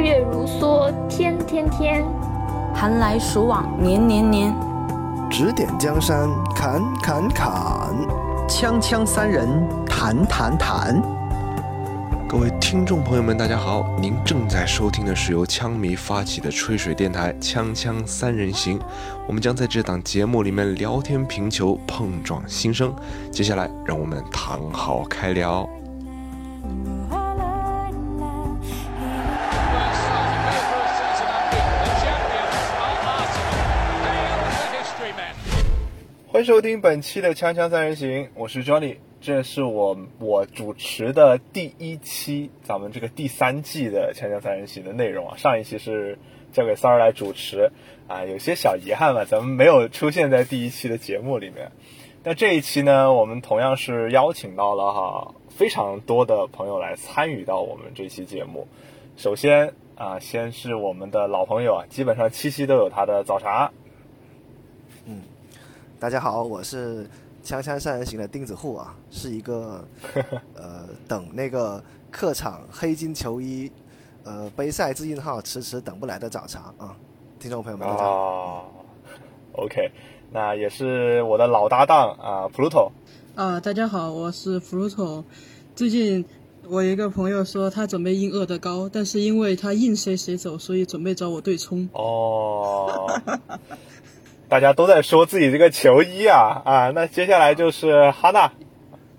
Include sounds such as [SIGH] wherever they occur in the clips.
月如梭，天天天；寒来暑往，年年年。指点江山，砍砍砍；锵锵三人，谈谈谈。各位听众朋友们，大家好！您正在收听的是由枪迷发起的吹水电台《锵锵三人行》，我们将在这档节目里面聊天评球，碰撞心声。接下来，让我们躺好开聊。欢迎收听本期的《锵锵三人行》，我是 Johnny，这是我我主持的第一期，咱们这个第三季的《锵锵三人行》的内容啊。上一期是交给三儿来主持啊，有些小遗憾吧，咱们没有出现在第一期的节目里面。那这一期呢，我们同样是邀请到了哈非常多的朋友来参与到我们这期节目。首先啊，先是我们的老朋友啊，基本上七夕都有他的早茶。大家好，我是《锵锵三人行》的钉子户啊，是一个 [LAUGHS] 呃等那个客场黑金球衣呃杯赛自印号迟迟等不来的早茶啊，听众朋友们大家好。OK，那也是我的老搭档啊，Pluto。啊，大家好，我是 Pluto。最近我一个朋友说他准备印恶的高，但是因为他印谁谁走，所以准备找我对冲。哦。[LAUGHS] 大家都在说自己这个球衣啊啊，那接下来就是哈娜。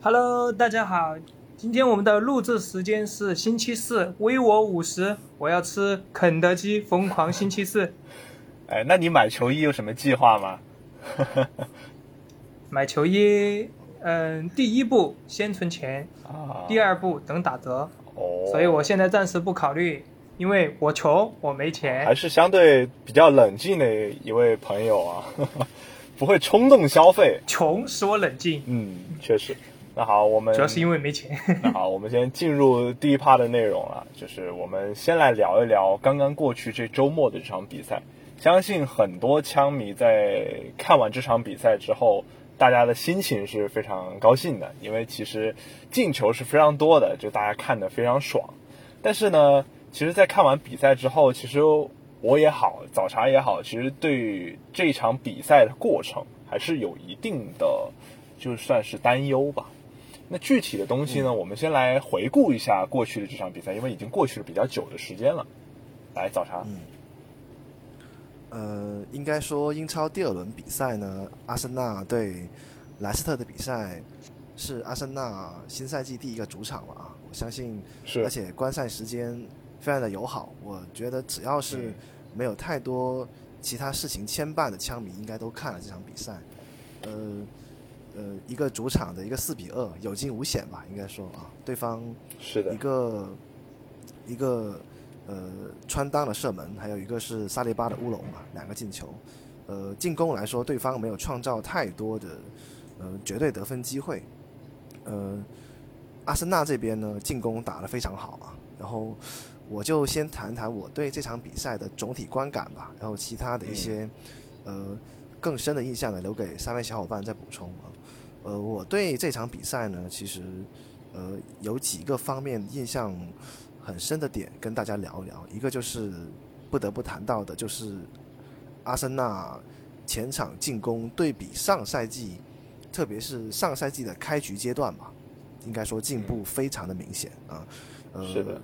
Hello，大家好，今天我们的录制时间是星期四，微我五十，我要吃肯德基疯狂星期四。[LAUGHS] 哎，那你买球衣有什么计划吗？[LAUGHS] 买球衣，嗯，第一步先存钱，第二步等打折。哦，所以我现在暂时不考虑。因为我穷，我没钱，还是相对比较冷静的一位朋友啊，不会冲动消费。穷使我冷静，嗯，确实。那好，我们主要是因为没钱。[LAUGHS] 那好，我们先进入第一趴的内容了，就是我们先来聊一聊刚刚过去这周末的这场比赛。相信很多枪迷在看完这场比赛之后，大家的心情是非常高兴的，因为其实进球是非常多的，就大家看得非常爽。但是呢？其实，在看完比赛之后，其实我也好，早茶也好，其实对这场比赛的过程还是有一定的，就算是担忧吧。那具体的东西呢，我们先来回顾一下过去的这场比赛，因为已经过去了比较久的时间了。来，早茶。嗯。呃，应该说英超第二轮比赛呢，阿森纳对莱斯特的比赛是阿森纳新赛季第一个主场了啊！我相信，是，而且观赛时间。非常的友好，我觉得只要是没有太多其他事情牵绊的枪迷，应该都看了这场比赛。呃呃，一个主场的一个四比二，有惊无险吧，应该说啊，对方是的一个一个呃穿裆的射门，还有一个是萨利巴的乌龙嘛，两个进球。呃，进攻来说，对方没有创造太多的呃绝对得分机会。呃，阿森纳这边呢，进攻打得非常好啊，然后。我就先谈谈我对这场比赛的总体观感吧，然后其他的一些，呃，更深的印象呢，留给三位小伙伴再补充啊。呃，我对这场比赛呢，其实，呃，有几个方面印象很深的点跟大家聊一聊。一个就是不得不谈到的，就是阿森纳前场进攻对比上赛季，特别是上赛季的开局阶段吧，应该说进步非常的明显啊。呃，是的。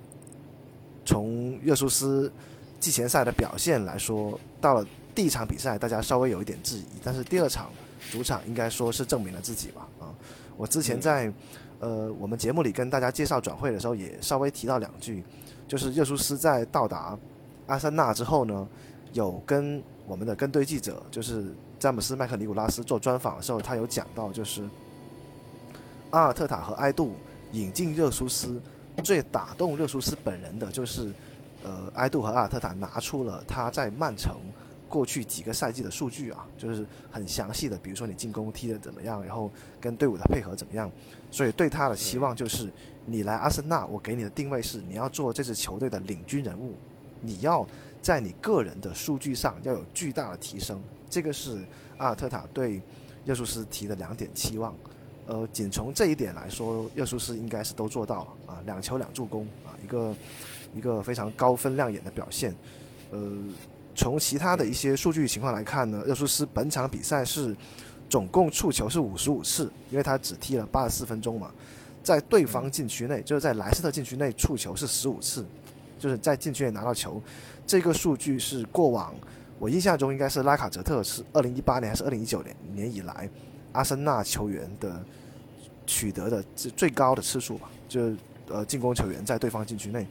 从热苏斯季前赛的表现来说，到了第一场比赛，大家稍微有一点质疑，但是第二场主场应该说是证明了自己吧。啊，我之前在呃我们节目里跟大家介绍转会的时候，也稍微提到两句，就是热苏斯在到达阿森纳之后呢，有跟我们的跟队记者，就是詹姆斯麦克尼古拉斯做专访的时候，他有讲到，就是阿尔特塔和埃杜引进热苏斯。最打动热苏斯本人的就是，呃，埃杜和阿尔特塔拿出了他在曼城过去几个赛季的数据啊，就是很详细的，比如说你进攻踢得怎么样，然后跟队伍的配合怎么样，所以对他的期望就是，你来阿森纳，我给你的定位是你要做这支球队的领军人物，你要在你个人的数据上要有巨大的提升，这个是阿尔特塔对热苏斯提的两点期望。呃，仅从这一点来说，热苏斯应该是都做到了啊，两球两助攻啊，一个一个非常高分亮眼的表现。呃，从其他的一些数据情况来看呢，热苏斯本场比赛是总共触球是五十五次，因为他只踢了八十四分钟嘛，在对方禁区内，就是在莱斯特禁区内触球是十五次，就是在禁区内拿到球，这个数据是过往我印象中应该是拉卡泽特是二零一八年还是二零一九年年以来阿森纳球员的取得的最最高的次数吧，就是呃进攻球员在对方禁区内。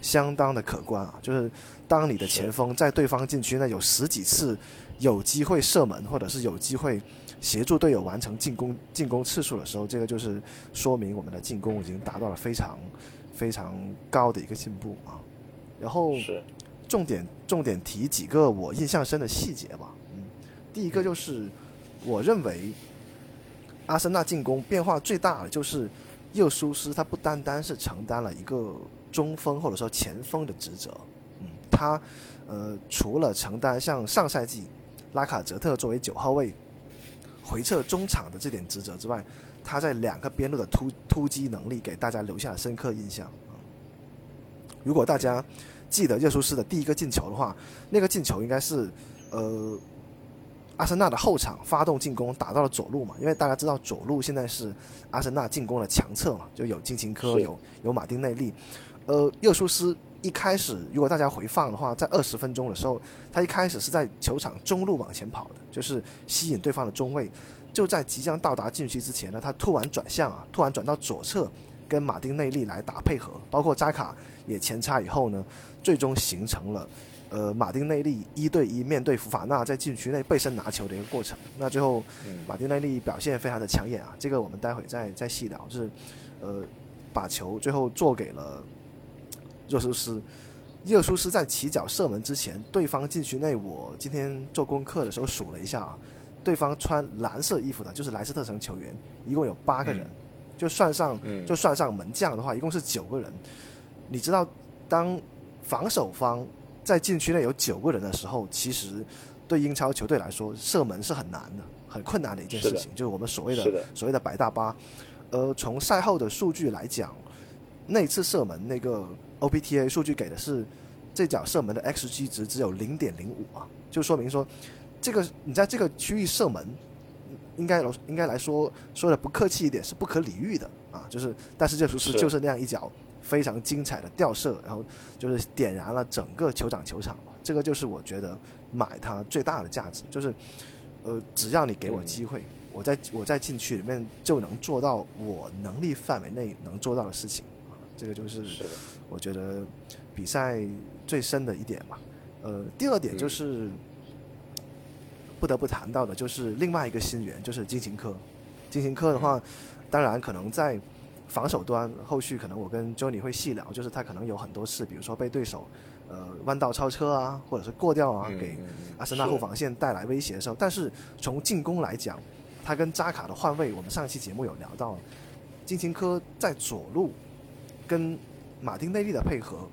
相当的可观啊！就是当你的前锋在对方禁区内有十几次有机会射门，或者是有机会协助队友完成进攻进攻次数的时候，这个就是说明我们的进攻已经达到了非常非常高的一个进步啊。然后重点重点提几个我印象深的细节吧。嗯，第一个就是我认为阿森纳进攻变化最大的就是右苏斯，他不单单是承担了一个。中锋或者说前锋的职责，嗯，他呃除了承担像上赛季拉卡泽特作为九号位回撤中场的这点职责之外，他在两个边路的突突击能力给大家留下了深刻印象。如果大家记得热苏斯的第一个进球的话，那个进球应该是呃阿森纳的后场发动进攻打到了左路嘛，因为大家知道左路现在是阿森纳进攻的强侧嘛，就有金琴科有有马丁内利。呃，热苏斯一开始，如果大家回放的话，在二十分钟的时候，他一开始是在球场中路往前跑的，就是吸引对方的中卫。就在即将到达禁区之前呢，他突然转向啊，突然转到左侧，跟马丁内利来打配合，包括扎卡也前插以后呢，最终形成了呃马丁内利一对一面对福法纳在禁区内背身拿球的一个过程。那最后马丁内利表现非常的抢眼啊，这个我们待会再再细聊，就是呃把球最后做给了。热苏斯，热苏斯在起脚射门之前，对方禁区内，我今天做功课的时候数了一下啊，对方穿蓝色衣服的，就是莱斯特城球员，一共有八个人，就算上就算上门将的话，一共是九个人。你知道，当防守方在禁区内有九个人的时候，其实对英超球队来说，射门是很难的，很困难的一件事情，就是我们所谓的所谓的白大巴。呃，从赛后的数据来讲，那次射门那个。OPTA 数据给的是这脚射门的 xG 值只有零点零五啊，就说明说这个你在这个区域射门，应该应该来说说的不客气一点是不可理喻的啊，就是但是这不是就是那样一脚非常精彩的吊射，然后就是点燃了整个酋长球场，这个就是我觉得买它最大的价值，就是呃只要你给我机会，我在我在禁区里面就能做到我能力范围内能做到的事情啊，这个就是。我觉得比赛最深的一点吧，呃，第二点就是不得不谈到的，就是另外一个新援，就是金琴科。金琴科的话，当然可能在防守端，后续可能我跟 Johnny 会细聊，就是他可能有很多次，比如说被对手呃弯道超车啊，或者是过掉啊，给阿森纳后防线带来威胁的时候。但是从进攻来讲，他跟扎卡的换位，我们上期节目有聊到，金琴科在左路跟马丁内利的配合，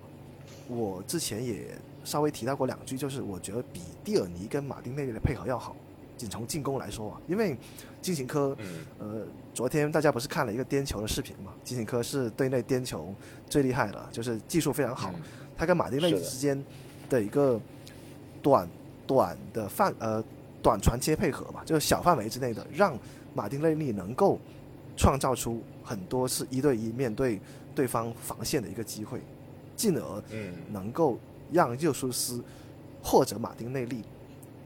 我之前也稍微提到过两句，就是我觉得比蒂尔尼跟马丁内利的配合要好，仅从进攻来说啊，因为金琴科，呃，昨天大家不是看了一个颠球的视频嘛？金琴科是队内颠球最厉害的，就是技术非常好，他跟马丁内利之间的一个短短的范呃短传接配合嘛，就是小范围之内的，让马丁内利能够创造出很多是一对一面对。对方防线的一个机会，进而能够让热苏斯或者马丁内利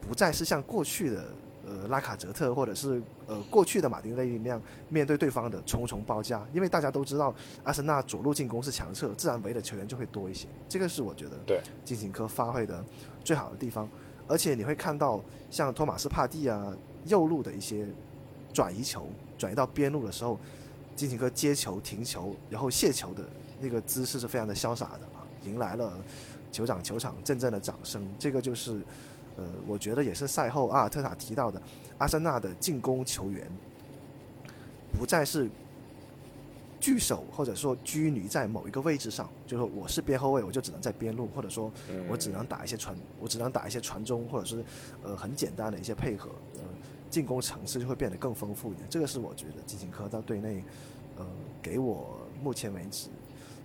不再是像过去的呃拉卡泽特或者是呃过去的马丁内利那样面对对方的重重包夹，因为大家都知道阿森纳左路进攻是强侧，自然围的球员就会多一些。这个是我觉得对金琴科发挥的最好的地方，而且你会看到像托马斯帕蒂啊右路的一些转移球转移到边路的时候。金琴科接球、停球，然后卸球的那个姿势是非常的潇洒的啊，迎来了酋长球场阵阵的掌声。这个就是，呃，我觉得也是赛后阿尔特塔提到的，阿森纳的进攻球员不再是聚守或者说拘泥在某一个位置上，就是说我是边后卫，我就只能在边路，或者说我只能打一些传，我只能打一些传中，或者是呃很简单的一些配合，呃，进攻层次就会变得更丰富一点。这个是我觉得金琴科到队内。呃，给我目前为止，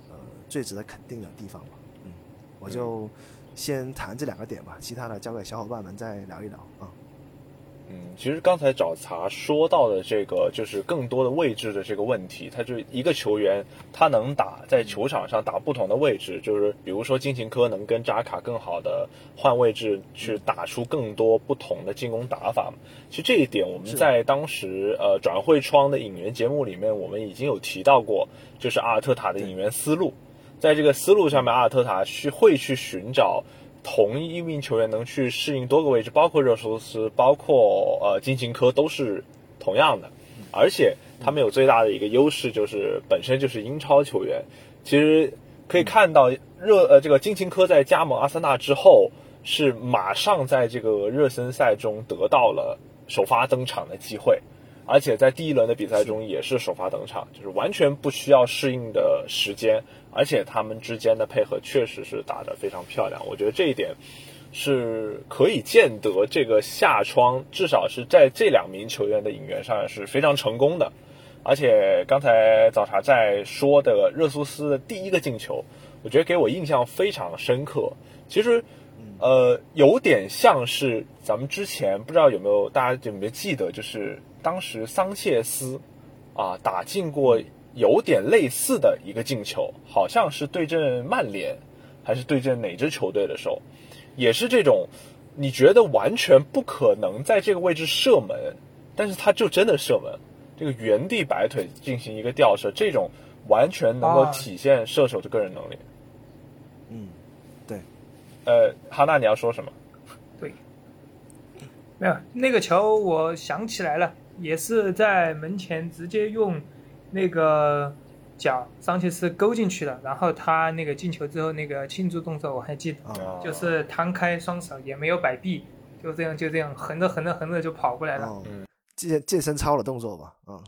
呃，最值得肯定的地方吧。嗯我就先谈这两个点吧，其他的交给小伙伴们再聊一聊啊。嗯，其实刚才找茬说到的这个，就是更多的位置的这个问题。他就一个球员，他能打在球场上打不同的位置，就是比如说金琴科能跟扎卡更好的换位置，去打出更多不同的进攻打法。其实这一点我们在当时呃转会窗的引援节目里面，我们已经有提到过，就是阿尔特塔的引援思路。在这个思路上面，阿尔特塔去会去寻找。同一名球员能去适应多个位置，包括热苏斯，包括呃金琴科都是同样的，而且他们有最大的一个优势就是本身就是英超球员。其实可以看到热呃这个金琴科在加盟阿森纳之后，是马上在这个热身赛中得到了首发登场的机会，而且在第一轮的比赛中也是首发登场，就是完全不需要适应的时间。而且他们之间的配合确实是打得非常漂亮，我觉得这一点是可以见得这个夏窗至少是在这两名球员的引援上是非常成功的。而且刚才早茶在说的热苏斯的第一个进球，我觉得给我印象非常深刻。其实，呃，有点像是咱们之前不知道有没有大家有没有记得，就是当时桑切斯啊打进过。有点类似的一个进球，好像是对阵曼联，还是对阵哪支球队的时候，也是这种，你觉得完全不可能在这个位置射门，但是他就真的射门，这个原地摆腿进行一个吊射，这种完全能够体现射手的个人能力。嗯，对。呃，哈娜，你要说什么？对，没有那个球，我想起来了，也是在门前直接用。那个脚桑切斯勾进去的，然后他那个进球之后那个庆祝动作我还记得，就是摊开双手也没有摆臂，就这样就这样横着横着横着就跑过来了。嗯，健健身操的动作吧。嗯，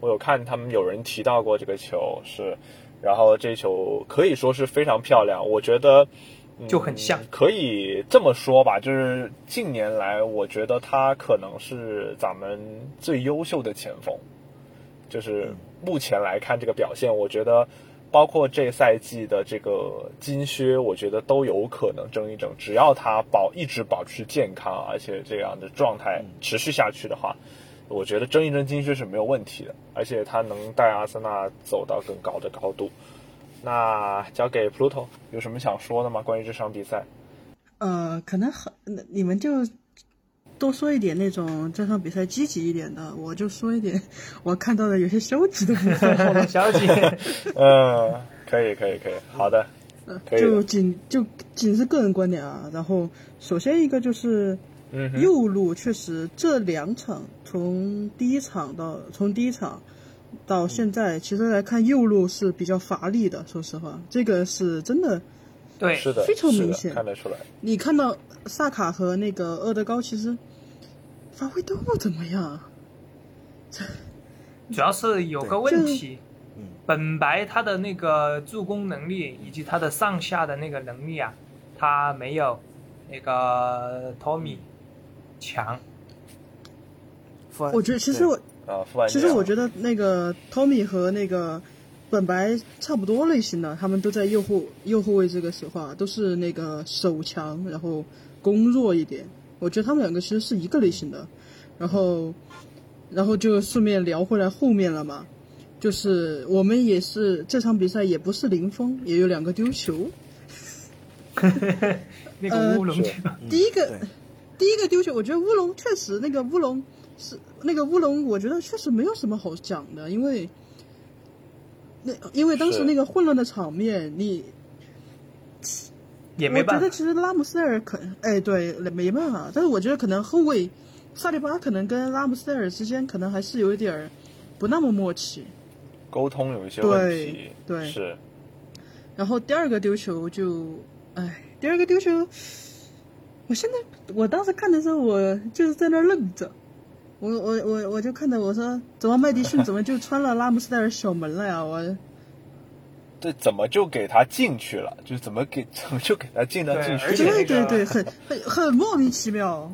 我有看他们有人提到过这个球是，然后这球可以说是非常漂亮，我觉得就很像，可以这么说吧，就是近年来我觉得他可能是咱们最优秀的前锋。就是目前来看这个表现，我觉得包括这赛季的这个金靴，我觉得都有可能争一争。只要他保一直保持健康，而且这样的状态持续下去的话，我觉得争一争金靴是没有问题的。而且他能带阿森纳走到更高的高度。那交给 Pluto，有什么想说的吗？关于这场比赛？呃，可能很，你们就。多说一点那种这场比赛积极一点的，我就说一点我看到的有些消极的部分。[LAUGHS] [LAUGHS] 消极。嗯，可以，可以，可以，好的嗯。就仅就仅是个人观点啊。然后，首先一个就是，嗯右路确实这两场从第一场到从第一场到现在，其实来看右路是比较乏力的。说实话，这个是真的。对，是的，非常明显，看得出来。你看到萨卡和那个厄德高，其实发挥都不怎么样。[LAUGHS] 主要是有个问题，本白他的那个助攻能力以及他的上下的那个能力啊，他没有那个托米强。我觉得其实我啊，其实我觉得那个托米和那个。本白差不多类型的，他们都在右后右后卫这个时候啊，都是那个手强，然后攻弱一点。我觉得他们两个其实是一个类型的。然后，然后就顺便聊回来后面了嘛，就是我们也是这场比赛也不是零封，也有两个丢球。[LAUGHS] 那个乌龙球，第一个第一个丢球，我觉得乌龙确实那个乌龙是那个乌龙，我觉得确实没有什么好讲的，因为。那因为当时那个混乱的场面，你也没办法。我觉得其实拉姆塞尔可哎对没办法，但是我觉得可能后卫萨利巴可能跟拉姆塞尔之间可能还是有一点儿不那么默契，沟通有一些问题。对，是。然后第二个丢球就哎，第二个丢球，我现在我当时看的时候，我就是在那愣着。我我我我就看到我说，怎么麦迪逊怎么就穿了拉姆斯戴尔守门了呀？我这怎么就给他进去了？就怎么给怎么就给他进到进去？对对对，很很很莫名其妙。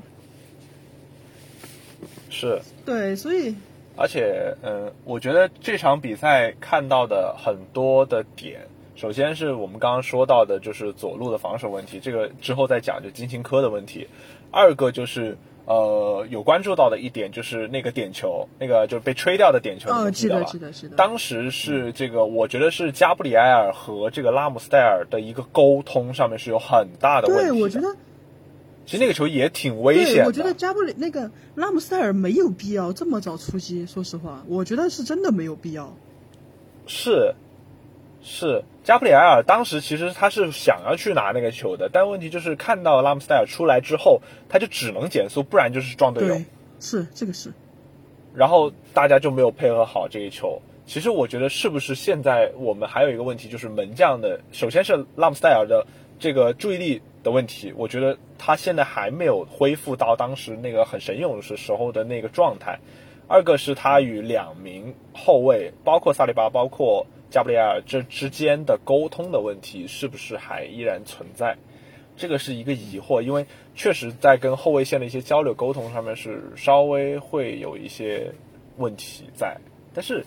是。对，所以。而且，嗯，我觉得这场比赛看到的很多的点，首先是我们刚刚说到的，就是左路的防守问题，这个之后再讲，就金琴科的问题。二个就是呃，有关注到的一点就是那个点球，那个就是被吹掉的点球，你哦？记得记得记得。当时是这个，我觉得是加布里埃尔和这个拉姆斯戴尔的一个沟通上面是有很大的问题对，我觉得其实那个球也挺危险，的。我觉得加布里那个拉姆斯戴尔没有必要这么早出击。说实话，我觉得是真的没有必要。是是加布里埃尔当时其实他是想要去拿那个球的，但问题就是看到拉姆斯戴尔出来之后，他就只能减速，不然就是撞队友，，是这个是。然后大家就没有配合好这一球。其实我觉得是不是现在我们还有一个问题，就是门将的，首先是拉姆斯戴尔的这个注意力的问题，我觉得他现在还没有恢复到当时那个很神勇时时候的那个状态。二个是他与两名后卫，包括萨利巴，包括加布里埃尔这之间的沟通的问题，是不是还依然存在？这个是一个疑惑，因为确实在跟后卫线的一些交流沟通上面是稍微会有一些问题在。但是，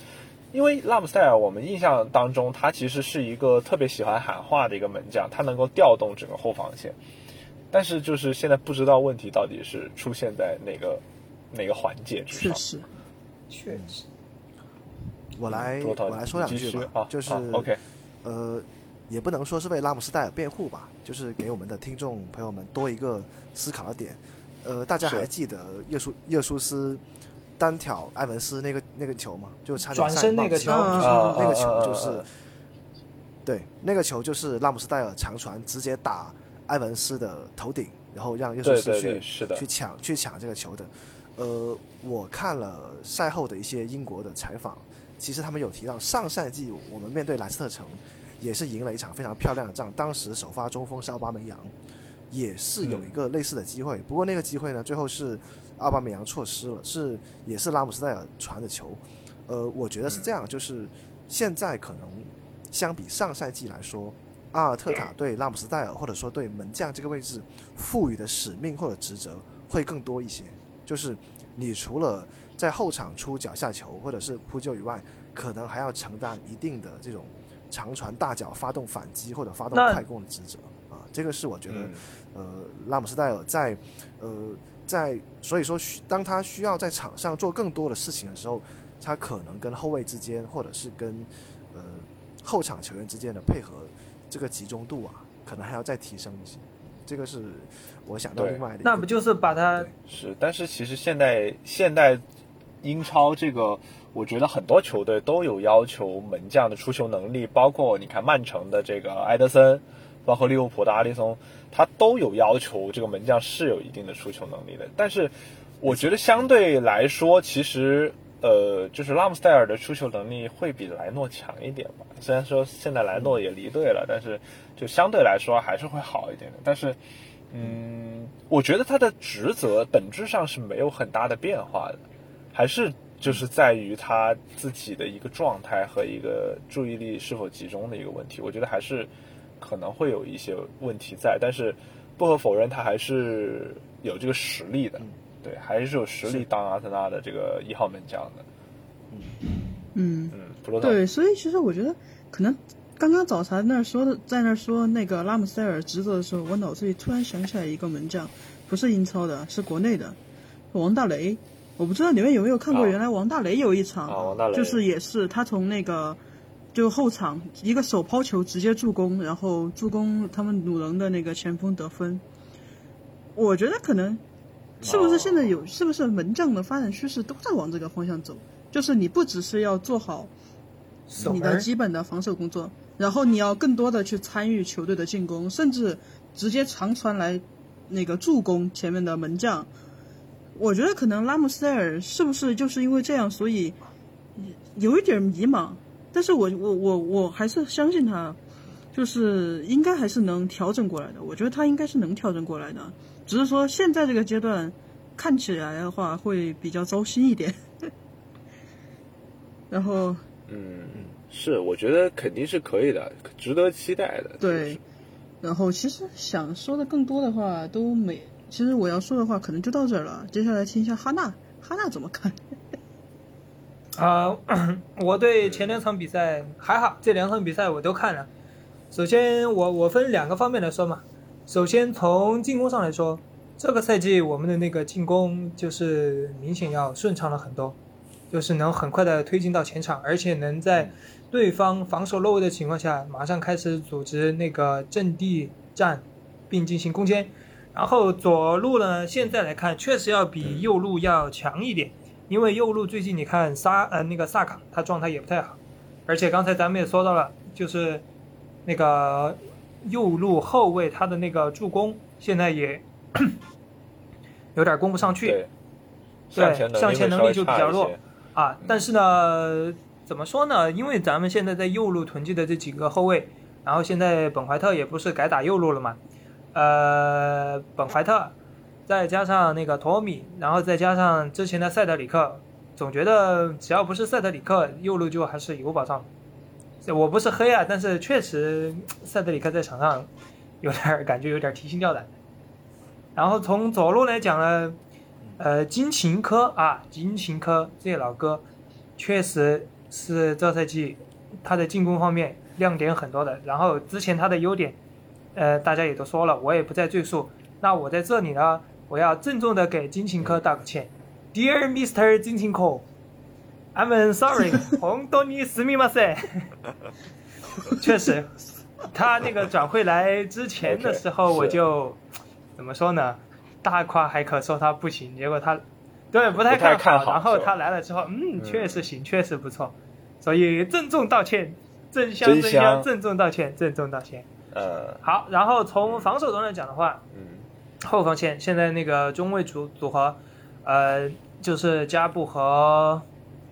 因为拉姆塞尔，我们印象当中他其实是一个特别喜欢喊话的一个门将，他能够调动整个后防线。但是就是现在不知道问题到底是出现在哪个哪个环节。确实，确实，我来我来说两句吧啊，就是好 OK，呃，也不能说是为拉姆斯戴尔辩护吧，就是给我们的听众朋友们多一个思考的点。呃，大家还记得耶稣耶稣斯单挑埃文斯那个那个球吗？就差点转身那个球啊那个球啊就是对，那个球就是拉姆斯戴尔长传直接打埃文斯的头顶，然后让耶稣斯去去，抢去抢这个球的。呃，我看了赛后的一些英国的采访，其实他们有提到上赛季我们面对莱斯特城也是赢了一场非常漂亮的仗，当时首发中锋是奥巴梅扬，也是有一个类似的机会，不过那个机会呢，最后是奥巴梅扬错失了，是也是拉姆斯戴尔传的球。呃，我觉得是这样，就是现在可能相比上赛季来说，阿尔特塔对拉姆斯戴尔或者说对门将这个位置赋予的使命或者职责会更多一些。就是你除了在后场出脚下球或者是扑救以外，可能还要承担一定的这种长传大脚发动反击或者发动快攻的职责啊。这个是我觉得，嗯呃，拉姆斯戴尔在呃在所以说需当他需要在场上做更多的事情的时候，他可能跟后卫之间或者是跟呃后场球员之间的配合这个集中度啊，可能还要再提升一些。这个是我想到另外的一个那不就是把他是，但是其实现在现代英超这个，我觉得很多球队都有要求门将的出球能力，包括你看曼城的这个埃德森，包括利物浦的阿里松，他都有要求这个门将是有一定的出球能力的。但是我觉得相对来说，其实呃，就是拉姆斯戴尔的出球能力会比莱诺强一点吧。虽然说现在莱诺也离队了，但是就相对来说还是会好一点的。但是嗯，我觉得他的职责本质上是没有很大的变化的，还是就是在于他自己的一个状态和一个注意力是否集中的一个问题。我觉得还是可能会有一些问题在，但是不可否认，他还是有这个实力的，对，还是有实力当阿森纳的这个一号门将的。嗯，嗯，嗯，对，所以其实我觉得可能刚刚早茶那儿说的，在那儿说那个拉姆塞尔职责的时候，我脑子里突然想起来一个门将，不是英超的，是国内的，王大雷。我不知道你们有没有看过，啊原来王大雷有一场，啊王大雷就是也是他从那个就后场一个手抛球直接助攻，然后助攻他们鲁能的那个前锋得分。我觉得可能是不是现在有，是不是门将的发展趋势都在往这个方向走？就是你不只是要做好你的基本的防守工作，然后你要更多的去参与球队的进攻，甚至直接长传来那个助攻前面的门将。我觉得可能拉姆斯戴尔是不是就是因为这样，所以有一点迷茫。但是我我我我还是相信他，就是应该还是能调整过来的。我觉得他应该是能调整过来的，只是说现在这个阶段看起来的话会比较糟心一点。[LAUGHS] 然后嗯，是，我觉得肯定是可以的，值得期待的。对，然后其实想说的更多的话都没，其实我要说的话可能就到这儿了。接下来听一下哈娜，哈娜怎么看？[LAUGHS] 啊、[COUGHS] 我对前两场比赛还好，这两场比赛我都看了。首先我我分两个方面来说嘛。首先从进攻上来说，这个赛季我们的那个进攻就是明显要顺畅了很多，就是能很快的推进到前场，而且能在对方防守落位的情况下，马上开始组织那个阵地战，并进行攻坚。然后左路呢，现在来看确实要比右路要强一点，因为右路最近你看萨呃那个萨卡他状态也不太好，而且刚才咱们也说到了，就是那个右路后卫他的那个助攻现在也 [CLEARS THROAT] 有点攻不上去，对，对，向前能力就比较弱弱。啊。但是呢，怎么说呢？因为咱们现在在右路囤积的这几个后卫，然后现在本怀特也不是改打右路了嘛，呃，本怀特，再加上那个托米，然后再加上之前的塞德里克，总觉得只要不是塞德里克，右路就还是有保障。我不是黑啊，但是确实塞德里克在场上有点感觉有点提心吊胆。然后从左路来讲呢，呃，金琴科啊，金琴科这些老哥，确实是这赛季他的进攻方面亮点很多的。然后之前他的优点，呃，大家也都说了，我也不再赘述。那我在这里呢，我要郑重的给金琴科道个歉，Dear Mr. 金琴科，I'm sorry，[LAUGHS] 红多尼斯密马塞。[LAUGHS] 确实，他那个转会来之前的时候 [LAUGHS] 我就怎么说呢？大夸海可说他不行，结果他对不太看看好然后他来了之后，嗯，确实行，确实不错，所以郑重道歉，郑香郑香，郑重道歉，郑重道歉。呃，好，然后从防守端来讲的话，嗯，后防线现在那个中卫组组合，呃，就是加布和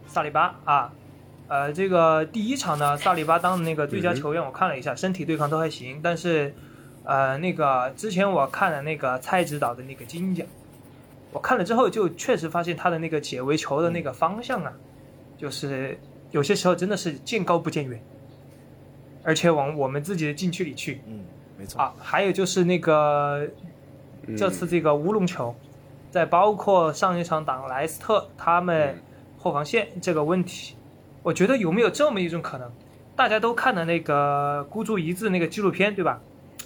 萨里巴啊，呃，这个第一场呢，萨里巴当的那个最佳球员，我看了一下，身体对抗都还行，但是，呃，那个之前我看了那个蔡指导的那个金奖，我看了之后就确实发现他的那个解围球的那个方向啊，就是有些时候真的是见高不见远，而且往我们自己的禁区里去，嗯，没错。啊，还有就是那个嗯这次这个乌龙球，在包括上一场打莱斯特他们嗯后防线这个问题，我觉得有没有这么一种可能？大家都看了那个孤注一掷那个纪录片，对吧？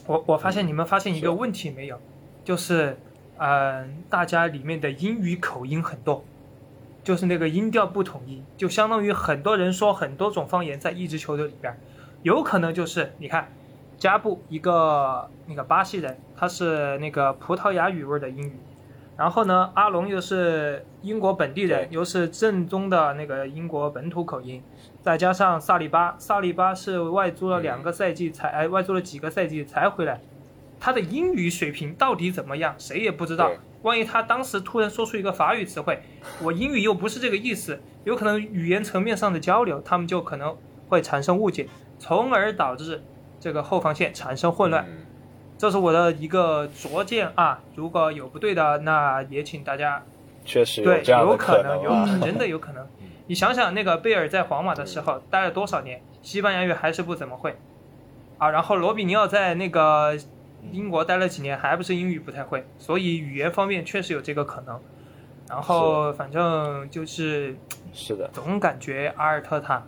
我我发现你们发现一个问题没有？就是嗯、呃大家里面的英语口音很多，就是那个音调不统一，就相当于很多人说很多种方言在一支球队里边儿，有可能就是你看加布一个那个巴西人，他是那个葡萄牙语味儿的英语，然后呢，阿龙又是英国本地人，又是正宗的那个英国本土口音，再加上萨利巴，萨利巴是外租了两个赛季才，哎，外租了几个赛季才回来，他的英语水平到底怎么样，谁也不知道。万一他当时突然说出一个法语词汇，我英语又不是这个意思，有可能语言层面上的交流，他们就可能会产生误解，从而导致这个后防线产生混乱。嗯这是我的一个拙见啊，如果有不对的，那也请大家确实对，这样的有可能啊。有可能，真的有可能。[LAUGHS] 你想想，那个贝尔在皇马的时候待了多少年，西班牙语还是不怎么会啊。然后罗比尼奥在那个英国待了几年，还不是英语不太会，所以语言方面确实有这个可能。然后反正就是是的，总感觉阿尔特塔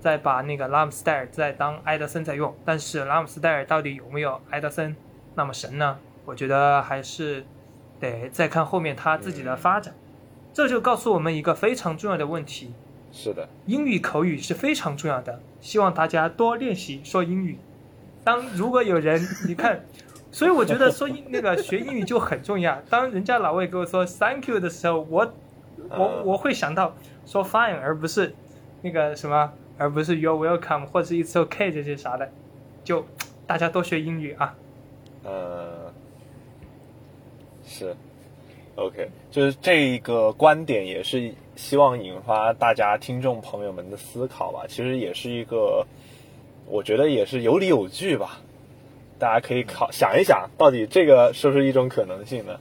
在把那个拉姆斯戴尔再当埃德森在用，但是拉姆斯戴尔到底有没有埃德森那么神呢？我觉得还是得再看后面他自己的发展。这就告诉我们一个非常重要的问题：是的，英语口语是非常重要的，希望大家多练习说英语。当如果有人 [LAUGHS] 你看，所以我觉得说英那个学英语就很重要。当人家老外跟我说 “thank you” 的时候，我我嗯我会想到说 “fine” 而不是那个什么，而不是 “you're welcome” 或者 “it's okay” 这些啥的。就大家多学英语啊！呃，是，OK，就是这一个观点也是希望引发大家听众朋友们的思考吧。其实也是一个，我觉得也是有理有据吧。大家可以考想一想，到底这个是不是一种可能性呢？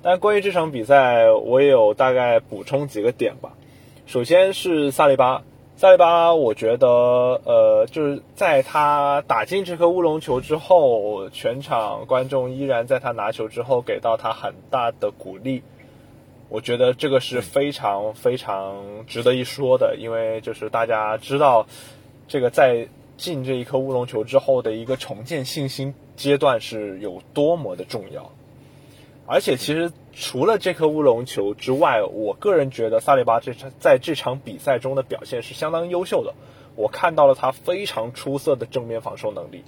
但关于这场比赛，我也有大概补充几个点吧。首先是萨利巴，萨利巴，我觉得呃，就是在他打进这颗乌龙球之后，全场观众依然在他拿球之后给到他很大的鼓励。我觉得这个是非常非常值得一说的，因为就是大家知道，这个在进这一颗乌龙球之后的一个重建信心阶段是有多么的重要。而且，其实除了这颗乌龙球之外，我个人觉得萨利巴这场在这场比赛中的表现是相当优秀的。我看到了他非常出色的正面防守能力，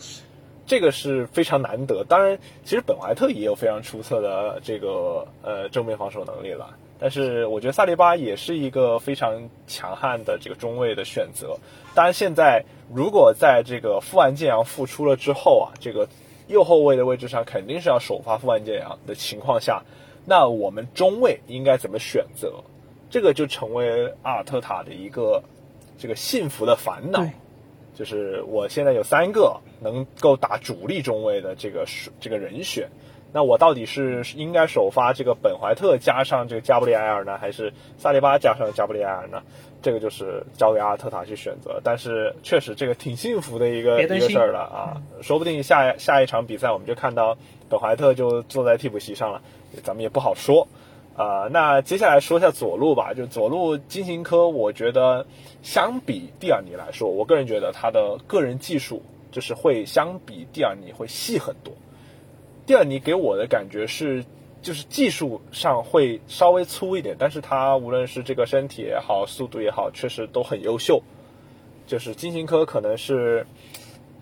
这个是非常难得。当然，其实本怀特也有非常出色的这个呃正面防守能力了。但是，我觉得萨利巴也是一个非常强悍的这个中卫的选择。当然，现在如果在这个富安健洋复出了之后啊，这个。右后卫的位置上肯定是要首发富安健洋的情况下，那我们中卫应该怎么选择？这个就成为阿尔特塔的一个这个幸福的烦恼。就是我现在有三个能够打主力中卫的这个这个人选，那我到底是应该首发这个本怀特加上这个加布里埃尔呢，还是萨利巴加上加布里埃尔呢？这个就是交给阿尔特塔去选择，但是确实这个挺幸福的一个一个事儿了啊！说不定下下一场比赛我们就看到本怀特就坐在替补席上了，咱们也不好说啊。那接下来说一下左路吧，就左路金琴科，我觉得相比蒂尔尼来说，我个人觉得他的个人技术就是会相比蒂尔尼会细很多。蒂尔尼给我的感觉是。就是技术上会稍微粗一点，但是他无论是这个身体也好，速度也好，确实都很优秀。就是金星科可能是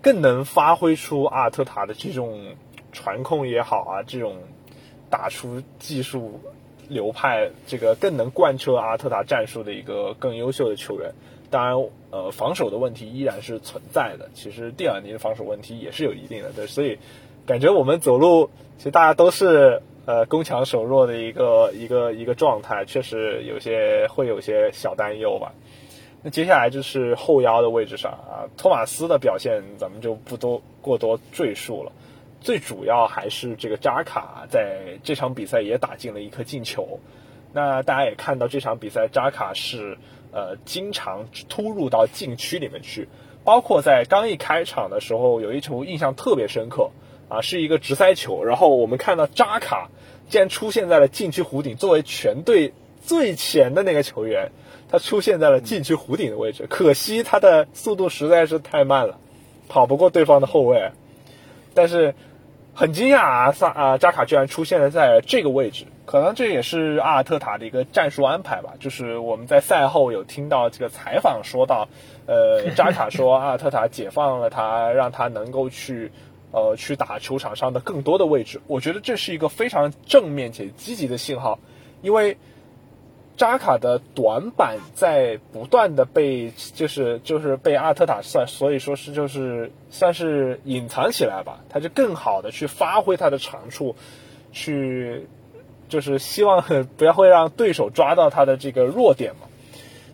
更能发挥出阿尔特塔的这种传控也好啊，这种打出技术流派，这个更能贯彻阿尔特塔战术的一个更优秀的球员。当然，呃，防守的问题依然是存在的。其实蒂尔尼的防守问题也是有一定的，对，所以感觉我们走路其实大家都是。呃，攻强守弱的一个一个一个状态，确实有些会有些小担忧吧。那接下来就是后腰的位置上啊，托马斯的表现咱们就不多过多赘述了。最主要还是这个扎卡在这场比赛也打进了一颗进球。那大家也看到这场比赛，扎卡是呃经常突入到禁区里面去，包括在刚一开场的时候，有一球印象特别深刻啊，是一个直塞球，然后我们看到扎卡。竟然出现在了禁区弧顶，作为全队最前的那个球员，他出现在了禁区弧顶的位置。可惜他的速度实在是太慢了，跑不过对方的后卫。但是很惊讶啊，萨啊扎卡居然出现了在这个位置，可能这也是阿尔特塔的一个战术安排吧。就是我们在赛后有听到这个采访说到，呃，扎卡说阿尔特塔解放了他，让他能够去。呃，去打球场上的更多的位置，我觉得这是一个非常正面且积极的信号，因为扎卡的短板在不断的被就是就是被阿特塔算，所以说是就是算是隐藏起来吧，他就更好的去发挥他的长处，去就是希望不要会让对手抓到他的这个弱点嘛，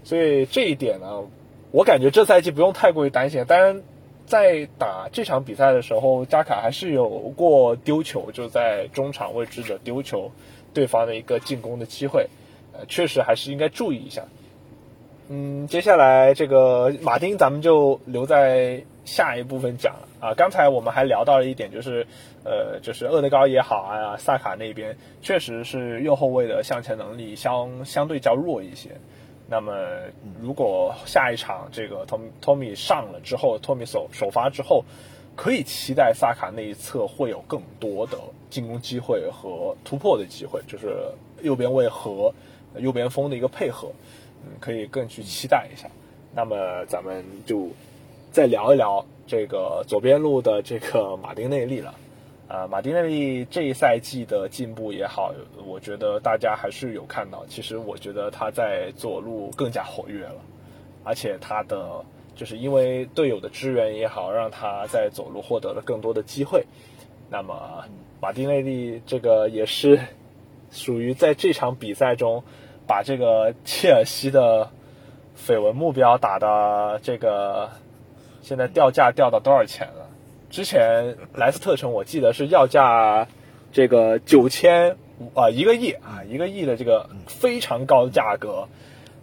所以这一点呢，我感觉这赛季不用太过于担心，当然。在打这场比赛的时候，扎卡还是有过丢球，就在中场位置的丢球，对方的一个进攻的机会，呃，确实还是应该注意一下。嗯，接下来这个马丁，咱们就留在下一部分讲了啊。刚才我们还聊到了一点，就是呃，就是厄德高也好啊，萨卡那边确实是右后卫的向前能力相相对较弱一些。那么，如果下一场这个托托米上了之后，托米首首发之后，可以期待萨卡那一侧会有更多的进攻机会和突破的机会，就是右边卫和右边锋的一个配合，嗯，可以更去期待一下。那么，咱们就再聊一聊这个左边路的这个马丁内利了。啊，马丁内利这一赛季的进步也好，我觉得大家还是有看到。其实我觉得他在左路更加活跃了，而且他的就是因为队友的支援也好，让他在左路获得了更多的机会。那么马丁内利这个也是属于在这场比赛中把这个切尔西的绯闻目标打的这个现在掉价掉到多少钱了？之前莱斯特城我记得是要价这个九千啊一个亿啊一个亿的这个非常高的价格，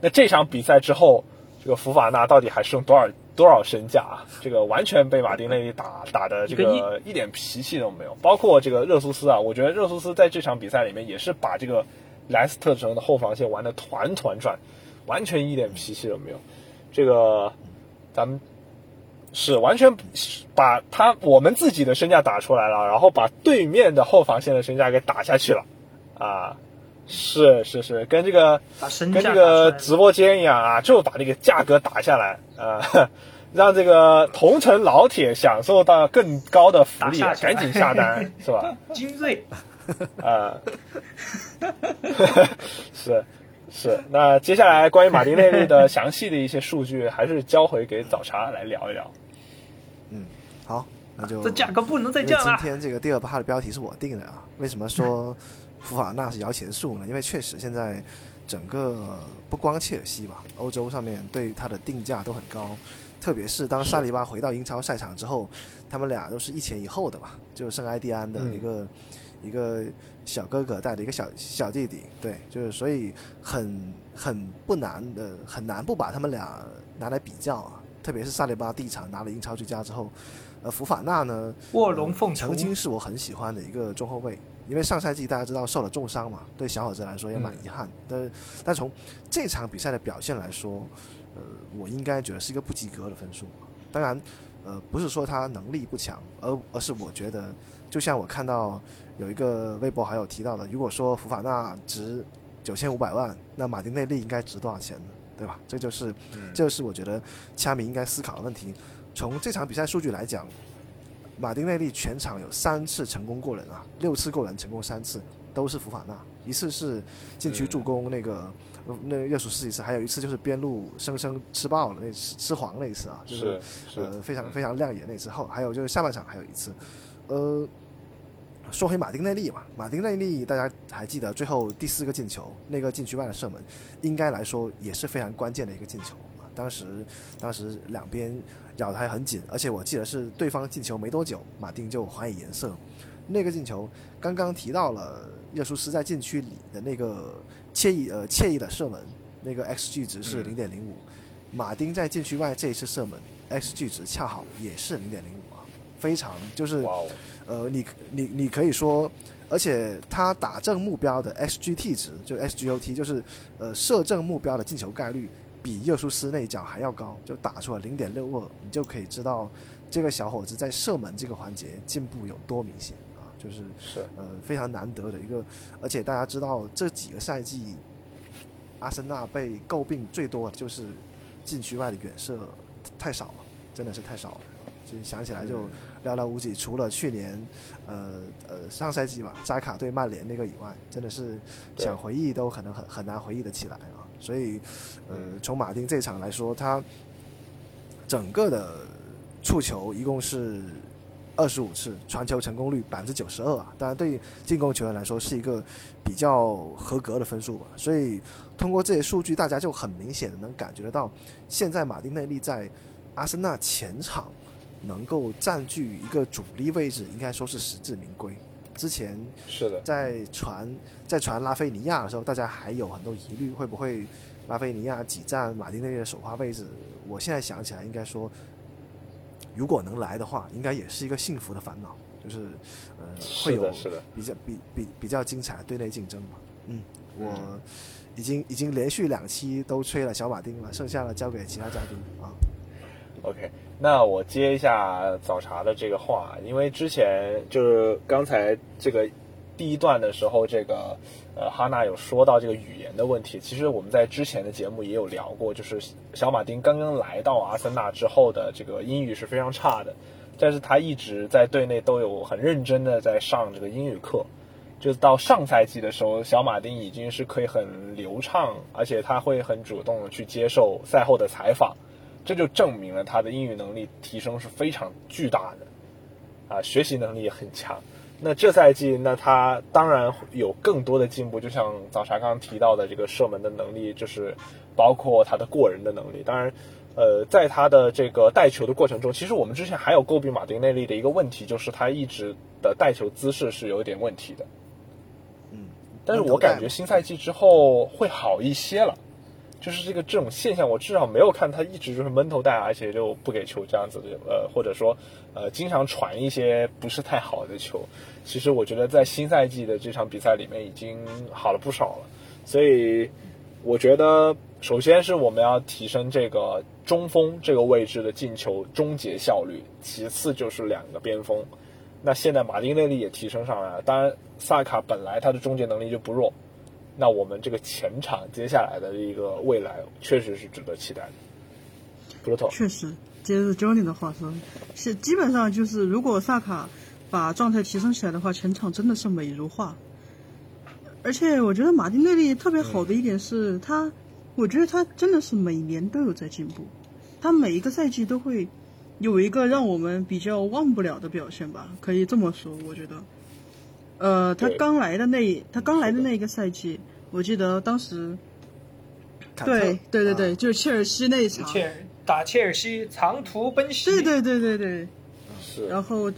那这场比赛之后，这个福法纳到底还剩多少多少身价啊？这个完全被马丁内利打打的这个一点脾气都没有。包括这个热苏斯啊，我觉得热苏斯在这场比赛里面也是把这个莱斯特城的后防线玩的团团转，完全一点脾气都没有。这个咱们。是完全把他我们自己的身价打出来了，然后把对面的后防线的身价给打下去了，啊，是是是，跟这个跟这个直播间一样啊，就把这个价格打下来啊，让这个同城老铁享受到更高的福利，赶紧下单是吧？[LAUGHS] 精锐，啊，是是。那接下来关于马丁内利的详细的一些数据，还是交回给早茶来聊一聊。那就这价格不能再降了。今天这个第二趴的标题是我定的啊。为什么说福法纳是摇钱树呢？因为确实现在整个不光切尔西吧，欧洲上面对它的定价都很高。特别是当萨利巴回到英超赛场之后，他们俩都是一前一后的吧，就圣埃蒂安的一个、一个小哥哥带着一个小小弟弟，对，就是所以很很不难的，很难不把他们俩拿来比较啊。特别是萨利巴第一场拿了英超最佳之后，呃，福法纳呢，卧龙凤雏曾经是我很喜欢的一个中后卫，因为上赛季大家知道受了重伤嘛，对小伙子来说也蛮遗憾。但但从这场比赛的表现来说，呃，我应该觉得是一个不及格的分数。当然，呃，不是说他能力不强，而而是我觉得，就像我看到有一个微博好友提到的，如果说福法纳值九千五百万，那马丁内利应该值多少钱呢？对吧？这就是，这就是我觉得掐米应该思考的问题。从这场比赛数据来讲，马丁内利全场有三次成功过人啊，六次过人成功三次都是福法纳，一次是禁区助攻那个、呃那个热苏斯一次，还有一次就是边路生生吃爆了那次吃黄那一次啊，就是是呃非常非常亮眼那次后，还有就是下半场还有一次，呃。说回马丁内利嘛，马丁内利大家还记得最后第四个进球那个禁区外的射门，应该来说也是非常关键的一个进球啊。当时当时两边咬得还很紧，而且我记得是对方进球没多久，马丁就还以颜色。那个进球刚刚提到了热苏斯在禁区里的那个惬意呃惬意的射门，那个 xG 值是零点零五，马丁在禁区外这一次射门 xG 值恰好也是零点零五啊，非常就是呃，你你你可以说，而且他打正目标的 SGT 值，就 SGOT，就是呃射正目标的进球概率，比热苏斯那一脚还要高，就打出了零点六二，你就可以知道这个小伙子在射门这个环节进步有多明显啊，就是是呃非常难得的一个，而且大家知道这几个赛季，阿森纳被诟病最多的就是禁区外的远射太少了，真的是太少了，就想起来就寥寥无几。除了去年，呃呃上赛季吧，扎卡对曼联那个以外，真的是想回忆都可能很很难回忆得起来啊。所以，呃，从马丁这场来说，他整个的触球一共是二十五次，传球成功率百分之九十二啊。当然，对进攻球员来说是一个比较合格的分数吧。所以，通过这些数据，大家就很明显的能感觉得到，现在马丁内利在阿森纳前场能够占据一个主力位置，应该说是实至名归。之前是的，在传在传拉菲尼亚的时候，大家还有很多疑虑，会不会拉菲尼亚挤占马丁内利的首发位置？我现在想起来，应该说，如果能来的话，应该也是一个幸福的烦恼，就是呃会有比较比比比较精彩的队内竞争嘛。嗯，我已经已经连续两期都吹了小马丁了，剩下的交给其他嘉宾啊。OK，那我接一下早茶的这个话，因为之前就是刚才这个第一段的时候，这个呃哈娜有说到这个语言的问题。其实我们在之前的节目也有聊过，就是小马丁刚刚来到阿森纳之后的这个英语是非常差的，但是他一直在队内都有很认真的在上这个英语课。就到上赛季的时候，小马丁已经是可以很流畅，而且他会很主动去接受赛后的采访。这就证明了他的英语能力提升是非常巨大的，啊，学习能力也很强。那这赛季，那他当然有更多的进步，就像早茶刚刚提到的这个射门的能力，就是包括他的过人的能力。当然，呃，在他的这个带球的过程中，其实我们之前还有诟病马丁内利的一个问题，就是他一直的带球姿势是有一点问题的。嗯，但是我感觉新赛季之后会好一些了。就是这个这种现象，我至少没有看他一直就是闷头带，而且就不给球这样子的，呃，或者说呃经常传一些不是太好的球。其实我觉得在新赛季的这场比赛里面已经好了不少了，所以我觉得首先是我们要提升这个中锋这个位置的进球终结效率，其次就是两个边锋。那现在马丁内利也提升上来了，当然萨卡本来他的终结能力就不弱，那我们这个前场接下来的一个未来确实是值得期待的。布鲁托，确实，接着 Johnny 的话说，是基本上就是如果萨卡把状态提升起来的话，前场真的是美如画。而且我觉得马丁内利特别好的一点是他，我觉得他真的是每年都有在进步，他每一个赛季都会有一个让我们比较忘不了的表现吧，可以这么说，我觉得。呃，他刚来的那他刚来的那一个赛季，我记得当时，对对对对，啊。就是切尔西那一场，切尔打切尔西长途奔袭，对对对对对，是。然后，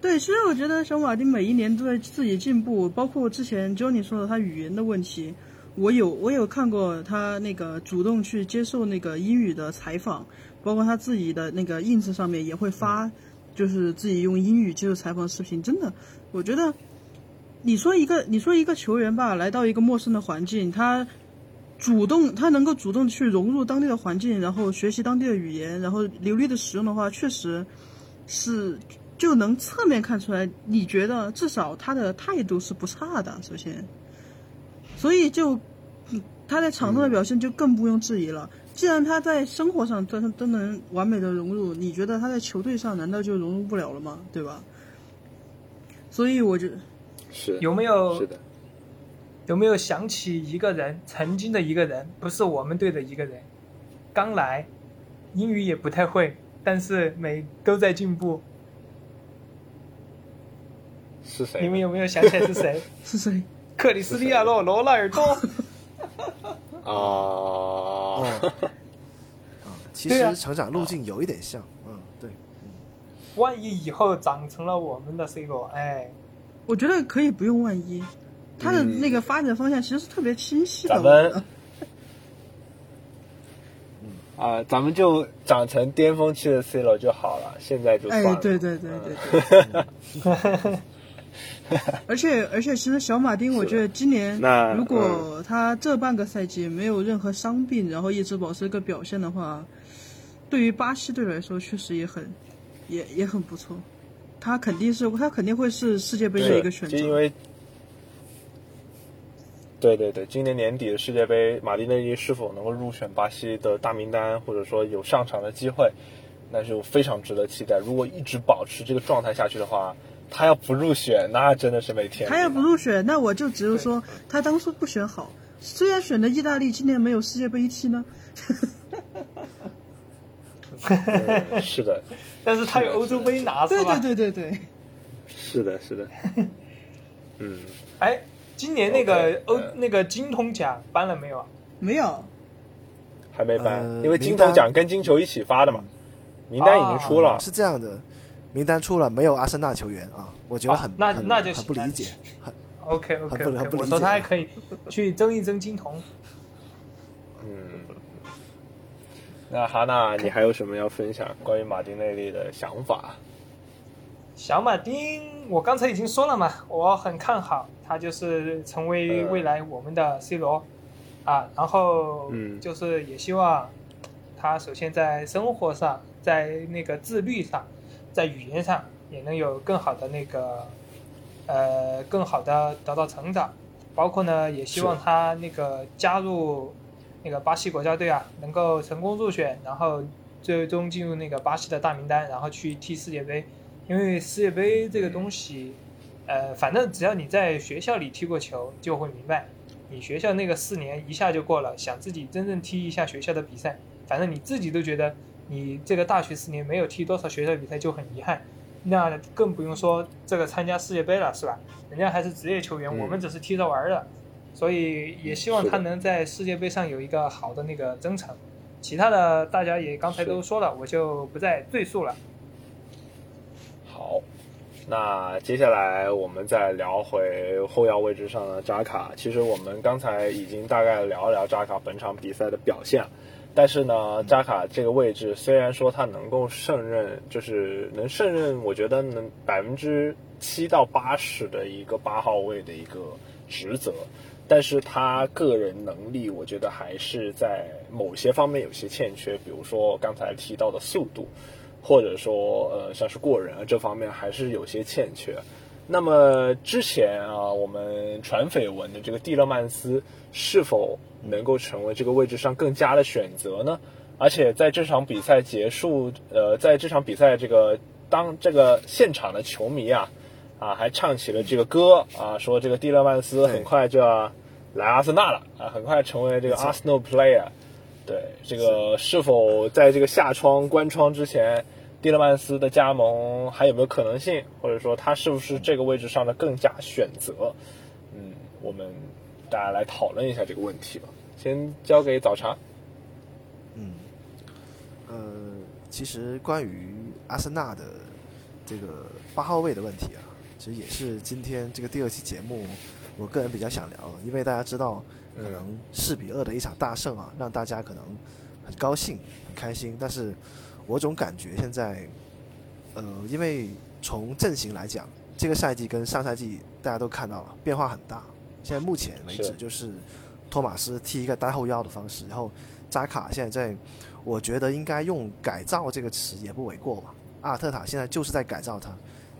对，其实我觉得小马丁每一年都在自己进步，包括之前 Johnny 说的他语言的问题，我有我有看过他那个主动去接受那个英语的采访，包括他自己的那个 ins 上面也会发，就是自己用英语接受采访的视频。真的，我觉得，你说一个你说一个球员吧，来到一个陌生的环境，他。主动，他能够主动去融入当地的环境，然后学习当地的语言，然后流利的使用的话，确实是就能侧面看出来，你觉得至少他的态度是不差的。首先，所以就他在场上的表现就更不用质疑了。既然他在生活上都都能完美的融入，你觉得他在球队上难道就融入不了了吗？对吧？所以我觉得，是有没有是的，有没有想起一个人，曾经的一个人，不是我们队的一个人，刚来，英语也不太会，但是每都在进步。是谁？你们有没有想起来是谁？[LAUGHS] 是谁？克里斯蒂亚诺·罗纳尔多。[LAUGHS] [LAUGHS] 啊？其实成长路径有一点像，嗯，对，万一以后长成了我们的 C 罗，哎，我觉得可以不用万一，他的嗯那个发展方向其实是特别清晰的。[LAUGHS] 咱们啊，咱们就长成巅峰期的 C 罗就好了，现在就。哎，对对对对对。[LAUGHS] 而且而且，其实小马丁，我觉得今年如果他这半个赛季没有任何伤病，然后一直保持一个表现的话，对于巴西队来说，确实也很也也很不错。他肯定是他肯定会是世界杯的一个选择。就因为，对对对，今年年底的世界杯，马丁内利是否能够入选巴西的大名单，或者说有上场的机会，那就非常值得期待。如果一直保持这个状态下去的话，他要不入选，那真的是没天。他要不入选，那我就只有说他当初不选好。虽然选的意大利今年没有世界杯期呢，嗯是的，[LAUGHS] 但是他有欧洲杯拿，是对吧？对对对对，是的，是的。嗯，哎，今年那个欧呃那个金童奖颁了没有啊？没有。还没颁，呃因为金童奖跟金球一起发的嘛，名单已经出了。是这样的，名单出了，没有阿森纳球员啊，我觉得很、哦那那就很不理解，很 OK OK 很不很 OK，我说不理解他还可以去争一争金童。嗯，那哈娜，你还有什么要分享关于马丁内利的想法？小马丁，我刚才已经说了嘛，我很看好他，就是成为未来我们的 C 罗、啊。然后，嗯就是也希望他首先在生活上，在那个自律上，在语言上也能有更好的那个呃更好的得到成长。包括呢，也希望他那个加入那个巴西国家队啊，能够成功入选，然后最终进入那个巴西的大名单，然后去踢世界杯。因为世界杯这个东西，呃，反正只要你在学校里踢过球，就会明白，你学校那个四年一下就过了，想自己真正踢一下学校的比赛，反正你自己都觉得你这个大学四年没有踢多少学校比赛就很遗憾，那更不用说这个参加世界杯了，是吧？人家还是职业球员，嗯我们只是踢着玩儿的，所以也希望他能在世界杯上有一个好的那个征程。其他的大家也刚才都说了，我就不再赘述了。好，那接下来我们再聊回后腰位置上的扎卡。其实我们刚才已经大概聊了聊扎卡本场比赛的表现，但是呢，扎卡这个位置虽然说他能够胜任，就是能胜任，我觉得能百分之七到八十的一个八号位的一个职责。但是他个人能力，我觉得还是在某些方面有些欠缺，比如说刚才提到的速度，或者说呃像是过人啊这方面还是有些欠缺。那么之前啊，我们传绯闻的这个蒂勒曼斯是否能够成为这个位置上更佳的选择呢？而且在这场比赛结束，呃，在这场比赛这个当这个现场的球迷啊。啊，还唱起了这个歌啊，说这个蒂勒曼斯很快就要来阿森纳了啊，很快成为这个 Arsenal player。对，这个是否在这个夏窗关窗之前，蒂勒曼斯的加盟还有没有可能性？或者说他是不是这个位置上的更加选择？嗯，我们大家来讨论一下这个问题吧。先交给早茶。嗯，呃，其实关于阿森纳的这个八号位的问题啊。其实也是今天这个第二期节目，我个人比较想聊的，因为大家知道，可能四比二的一场大胜啊，让大家可能很高兴、很开心。但是我总感觉现在，呃，因为从阵型来讲，这个赛季跟上赛季大家都看到了变化很大。现在目前为止，就是托马斯踢一个单后腰的方式，然后扎卡现在在，我觉得应该用改造这个词也不为过吧。阿尔特塔现在就是在改造他。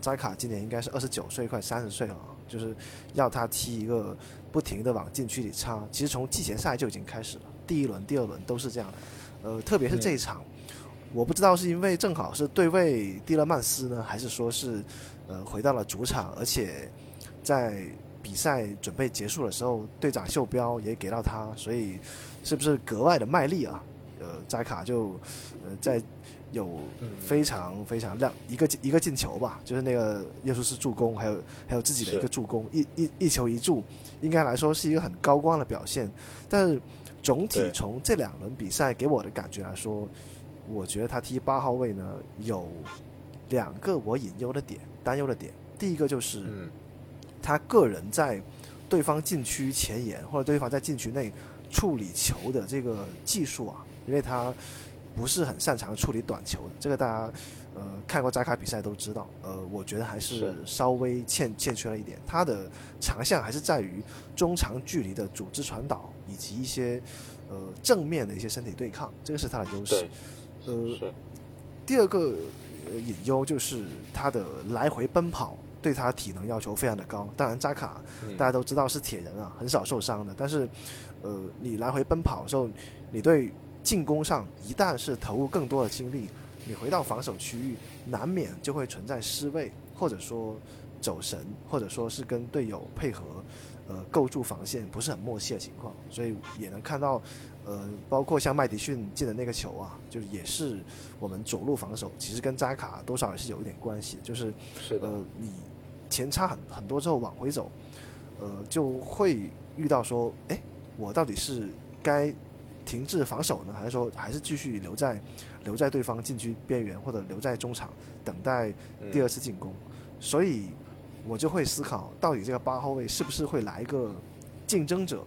扎卡今年应该是二十九岁，快三十岁了，就是要他踢一个不停的往禁区里插。其实从季前赛就已经开始了，第一轮、第二轮都是这样。呃，特别是这一场，我不知道是因为正好是对位蒂勒曼斯呢，还是说是呃回到了主场，而且在比赛准备结束的时候，队长袖标也给到他，所以是不是格外的卖力啊？呃，扎卡就呃在。有非常非常亮一个一个进球吧，就是那个耶稣是助攻，还有还有自己的一个助攻，一一一球一助，应该来说是一个很高光的表现。但是总体从这两轮比赛给我的感觉来说，我觉得他踢八号位呢有两个我隐忧的点、担忧的点。第一个就是他个人在对方禁区前沿或者对方在禁区内处理球的这个技术啊，因为他。不是很擅长处理短球的，这个大家呃看过扎卡比赛都知道。呃，我觉得还是稍微欠欠缺了一点。他的长项还是在于中长距离的组织传导以及一些呃正面的一些身体对抗，这个是他的优势。呃，第二个隐忧就是他的来回奔跑对他体能要求非常的高。当然扎卡大家都知道是铁人啊，很少受伤的。但是呃，你来回奔跑的时候，你对进攻上一旦是投入更多的精力，你回到防守区域，难免就会存在失位，或者说走神，或者说是跟队友配合，呃，构筑防线不是很默契的情况。所以也能看到，呃，包括像麦迪逊进的那个球啊，就也是我们左路防守，其实跟扎卡多少也是有一点关系，就是呃，你前插很很多之后往回走，呃，就会遇到说，哎，我到底是该。停滞防守呢，还是说还是继续留在留在对方禁区边缘，或者留在中场等待第二次进攻？所以，我就会思考，到底这个八号位是不是会来一个竞争者，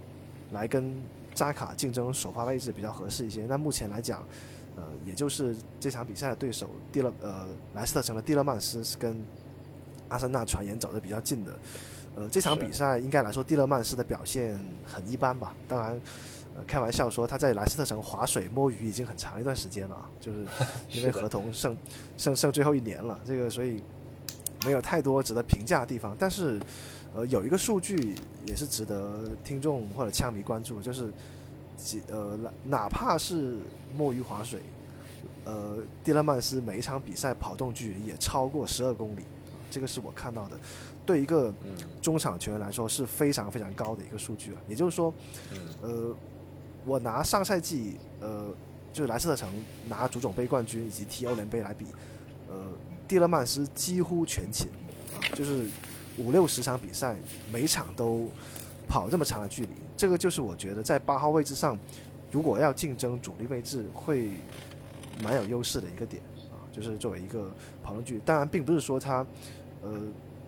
来跟扎卡竞争首发位置比较合适一些？那目前来讲，呃，也就是这场比赛的对手蒂勒呃莱斯特城的蒂勒曼斯是跟阿森纳传言走的比较近的。呃，这场比赛应该来说蒂勒曼斯的表现很一般吧？当然。开玩笑说他在莱斯特城划水摸鱼已经很长一段时间了，就是 [LAUGHS] 因为合同剩剩剩最后一年了，这个所以没有太多值得评价的地方。但是，呃，有一个数据也是值得听众或者枪迷关注，就是几呃哪怕是摸鱼划水，呃，蒂勒曼斯每一场比赛跑动距离也超过十二公里，这个是我看到的，对一个中场球员来说是非常非常高的一个数据了。也就是说，呃。我拿上赛季，呃，就是莱斯特城拿足总杯冠军以及踢欧联杯来比，呃，蒂勒曼斯几乎全勤，啊，就是五六十场比赛，每场都跑这么长的距离，这个就是我觉得在八号位置上，如果要竞争主力位置，会蛮有优势的一个点，啊，就是作为一个跑动距离，当然并不是说他，呃，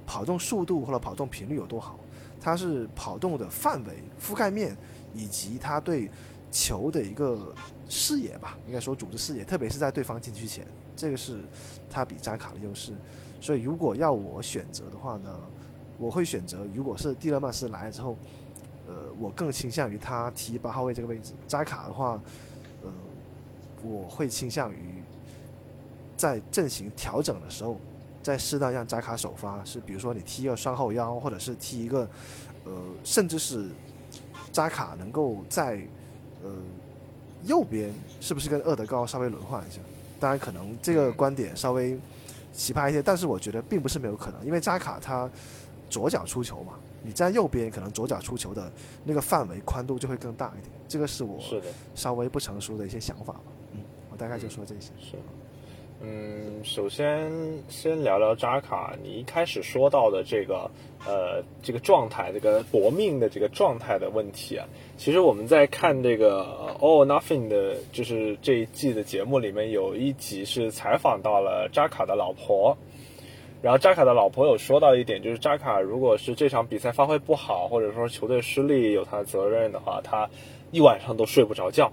跑动速度或者跑动频率有多好，他是跑动的范围覆盖面。以及他对球的一个视野吧，应该说组织视野，特别是在对方禁区前，这个是他比扎卡的优势。所以如果要我选择的话呢，我会选择，如果是蒂勒曼斯来了之后，呃，我更倾向于他踢八号位这个位置。扎卡的话，呃，我会倾向于在阵型调整的时候，再适当让扎卡首发，是比如说你踢一个双后腰，或者是踢一个，呃，甚至是扎卡能够在呃右边，是不是跟厄德高稍微轮换一下？当然，可能这个观点稍微奇葩一些，但是我觉得并不是没有可能，因为扎卡他左脚出球嘛，你在右边可能左脚出球的那个范围宽度就会更大一点，这个是我，稍微不成熟的一些想法吧。嗯，我大概就说这些。是，嗯，首先先聊聊扎卡，你一开始说到的这个呃这个状态，这个搏命的这个状态的问题啊，其实我们在看这个呃 All Nothing 的，就是这一季的节目里面有一集是采访到了扎卡的老婆。然后扎卡的老婆有说到一点，就是扎卡如果是这场比赛发挥不好，或者说球队失利有他的责任的话，他一晚上都睡不着觉。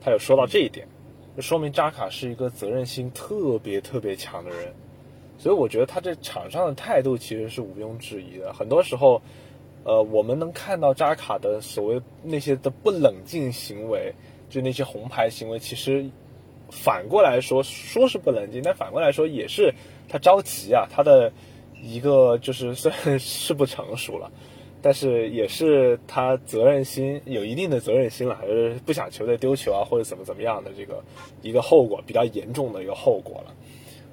他有说到这一点，就说明扎卡是一个责任心特别特别强的人，所以我觉得他这场上的态度其实是毋庸置疑的。很多时候，呃，我们能看到扎卡的所谓那些的不冷静行为，就那些红牌行为，其实反过来说说是不冷静，但反过来说也是。他着急啊，他的一个就是虽然是不成熟了，但是也是他责任心有一定的责任心了，还是不想球队丢球啊，或者怎么怎么样的这个一个后果比较严重的一个后果了。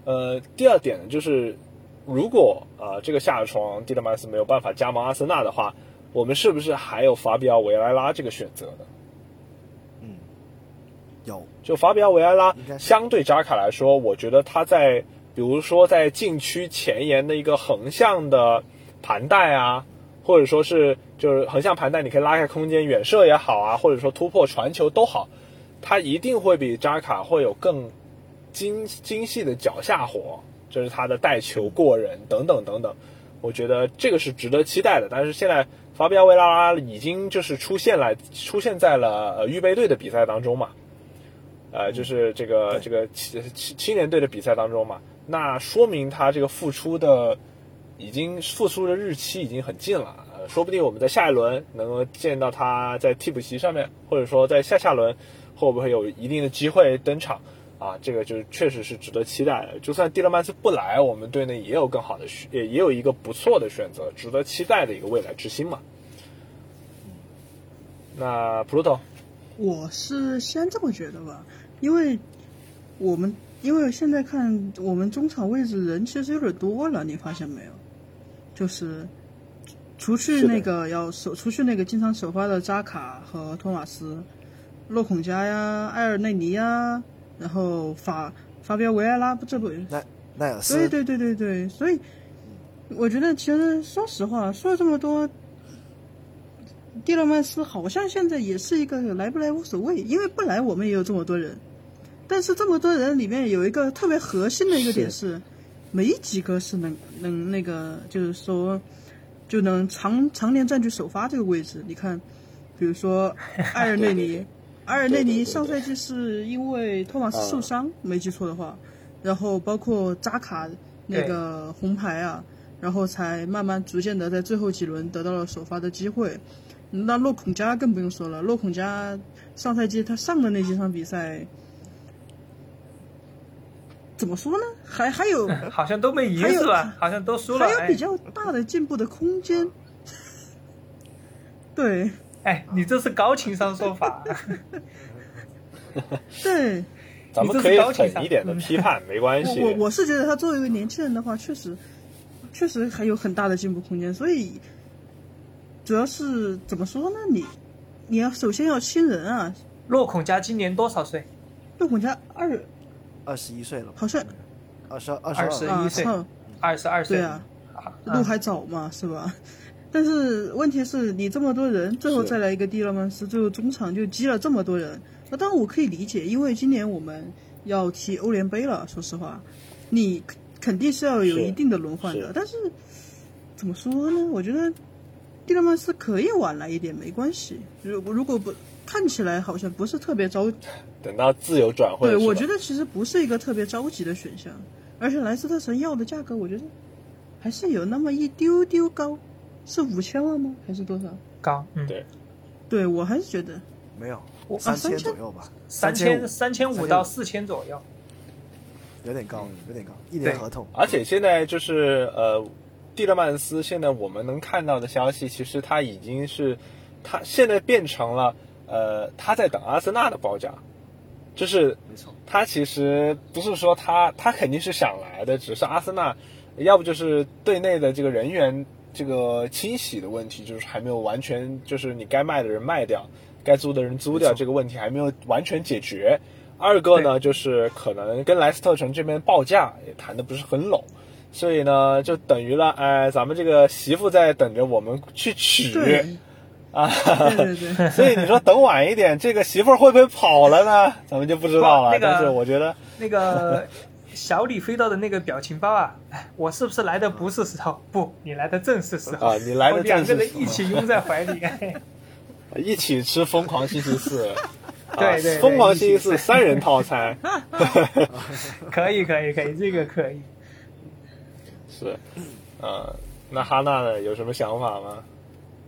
呃，第二点呢，就是如果啊这个下窗蒂勒曼斯没有办法加盟阿森纳的话，我们是不是还有法比奥维埃拉这个选择呢？嗯，有，就法比奥维埃拉相对扎卡来说，我觉得他在。比如说，在禁区前沿的一个横向的盘带啊，或者说是就是横向盘带，你可以拉开空间远射也好啊，或者说突破传球都好，他一定会比扎卡会有更精精细的脚下活，这是他的带球过人等等等等。我觉得这个是值得期待的。但是现在法比奥维拉拉已经就是出现了，出现在了呃预备队的比赛当中嘛，呃，就是这个这个青青青年队的比赛当中嘛。那说明他这个复出的，已经复出的日期已经很近了，说不定我们在下一轮能够见到他在替补席上面，或者说在下下轮会不会有一定的机会登场啊？这个就确实是值得期待的。就算蒂勒曼斯不来，我们队内也有更好的选，也也有一个不错的选择，值得期待的一个未来之星嘛。那普鲁托，我是先这么觉得吧，因为我们。因为现在看我们中场位置人其实有点多了，你发现没有？就是除去那个要首，除去那个经常首发的扎卡和托马斯、洛孔加呀、埃尔内尼呀，然后法法比奥维埃拉不这不奈奈尔斯？对对对对对，所以我觉得其实说实话说了这么多，蒂勒曼斯好像现在也是一个来不来无所谓，因为不来我们也有这么多人。但是这么多人里面有一个特别核心的一个点是，没几个是能能那个，就是说就能常常年占据首发这个位置。你看，比如说 [LAUGHS] 埃尔内尼，埃尔内尼上赛季是因为托马斯受伤，没记错的话，然后包括扎卡那个红牌啊，然后才慢慢逐渐的在最后几轮得到了首发的机会。那洛孔加更不用说了，洛孔加上赛季他上的那几场比赛。怎么说呢？还还有 [LAUGHS] 好像都没赢是吧？好像都输了。还有比较大的进步的空间。[LAUGHS] 对。哎，你这是高情商说法。[LAUGHS] 对。咱们可以狠一点的批判，没关系。我我是觉得他作为一个年轻人的话，确实，确实还有很大的进步空间。所以，主要是怎么说呢？你你要首先要亲人啊。洛孔家今年多少岁？洛孔家二。二十一岁了，好像二十二二十一岁，二十二岁，对啊，路还早嘛，是吧？但是问题是你这么多人，最后再来一个蒂勒曼斯，最后中场就积了这么多人。那当然我可以理解，因为今年我们要踢欧联杯了，说实话，你肯定是要有一定的轮换的。但是怎么说呢？我觉得蒂勒曼斯可以晚来一点，没关系。如如果不看起来好像不是特别着。等到自由转会，对，我觉得其实不是一个特别着急的选项，而且莱斯特城要的价格，我觉得还是有那么一丢丢高，是五千万吗？还是多少？高，嗯，对对我还是觉得没有我三千左右吧，三千千三千五到四千左右。有点高嗯，有点高，一年合同。而且现在就是呃，蒂勒曼斯现在我们能看到的消息，其实他已经是他现在变成了呃他在等阿森纳的报价，就是，他其实不是说他他肯定是想来的，只是阿森纳要不就是队内的这个人员这个清洗的问题，就是还没有完全就是你该卖的人卖掉，该租的人租掉，这个问题还没有完全解决。二个呢，就是可能跟莱斯特城这边报价也谈的不是很拢，所以呢，就等于了，哎，咱们这个媳妇在等着我们去娶对啊。对对对，[LAUGHS] 所以你说等晚一点，这个媳妇儿会不会跑了呢？[LAUGHS] 咱们就不知道了。那个但是我觉得，那个小李飞刀的那个表情包啊，哎，我是不是来的不是时候？不，你来的正是时候啊你来的正是时候两个人一起拥在怀里。[LAUGHS] 一起吃疯狂星期四，对啊对对疯狂星期四三人套餐可以可以可以，这个可以。是，呃，那哈娜呢有什么想法吗？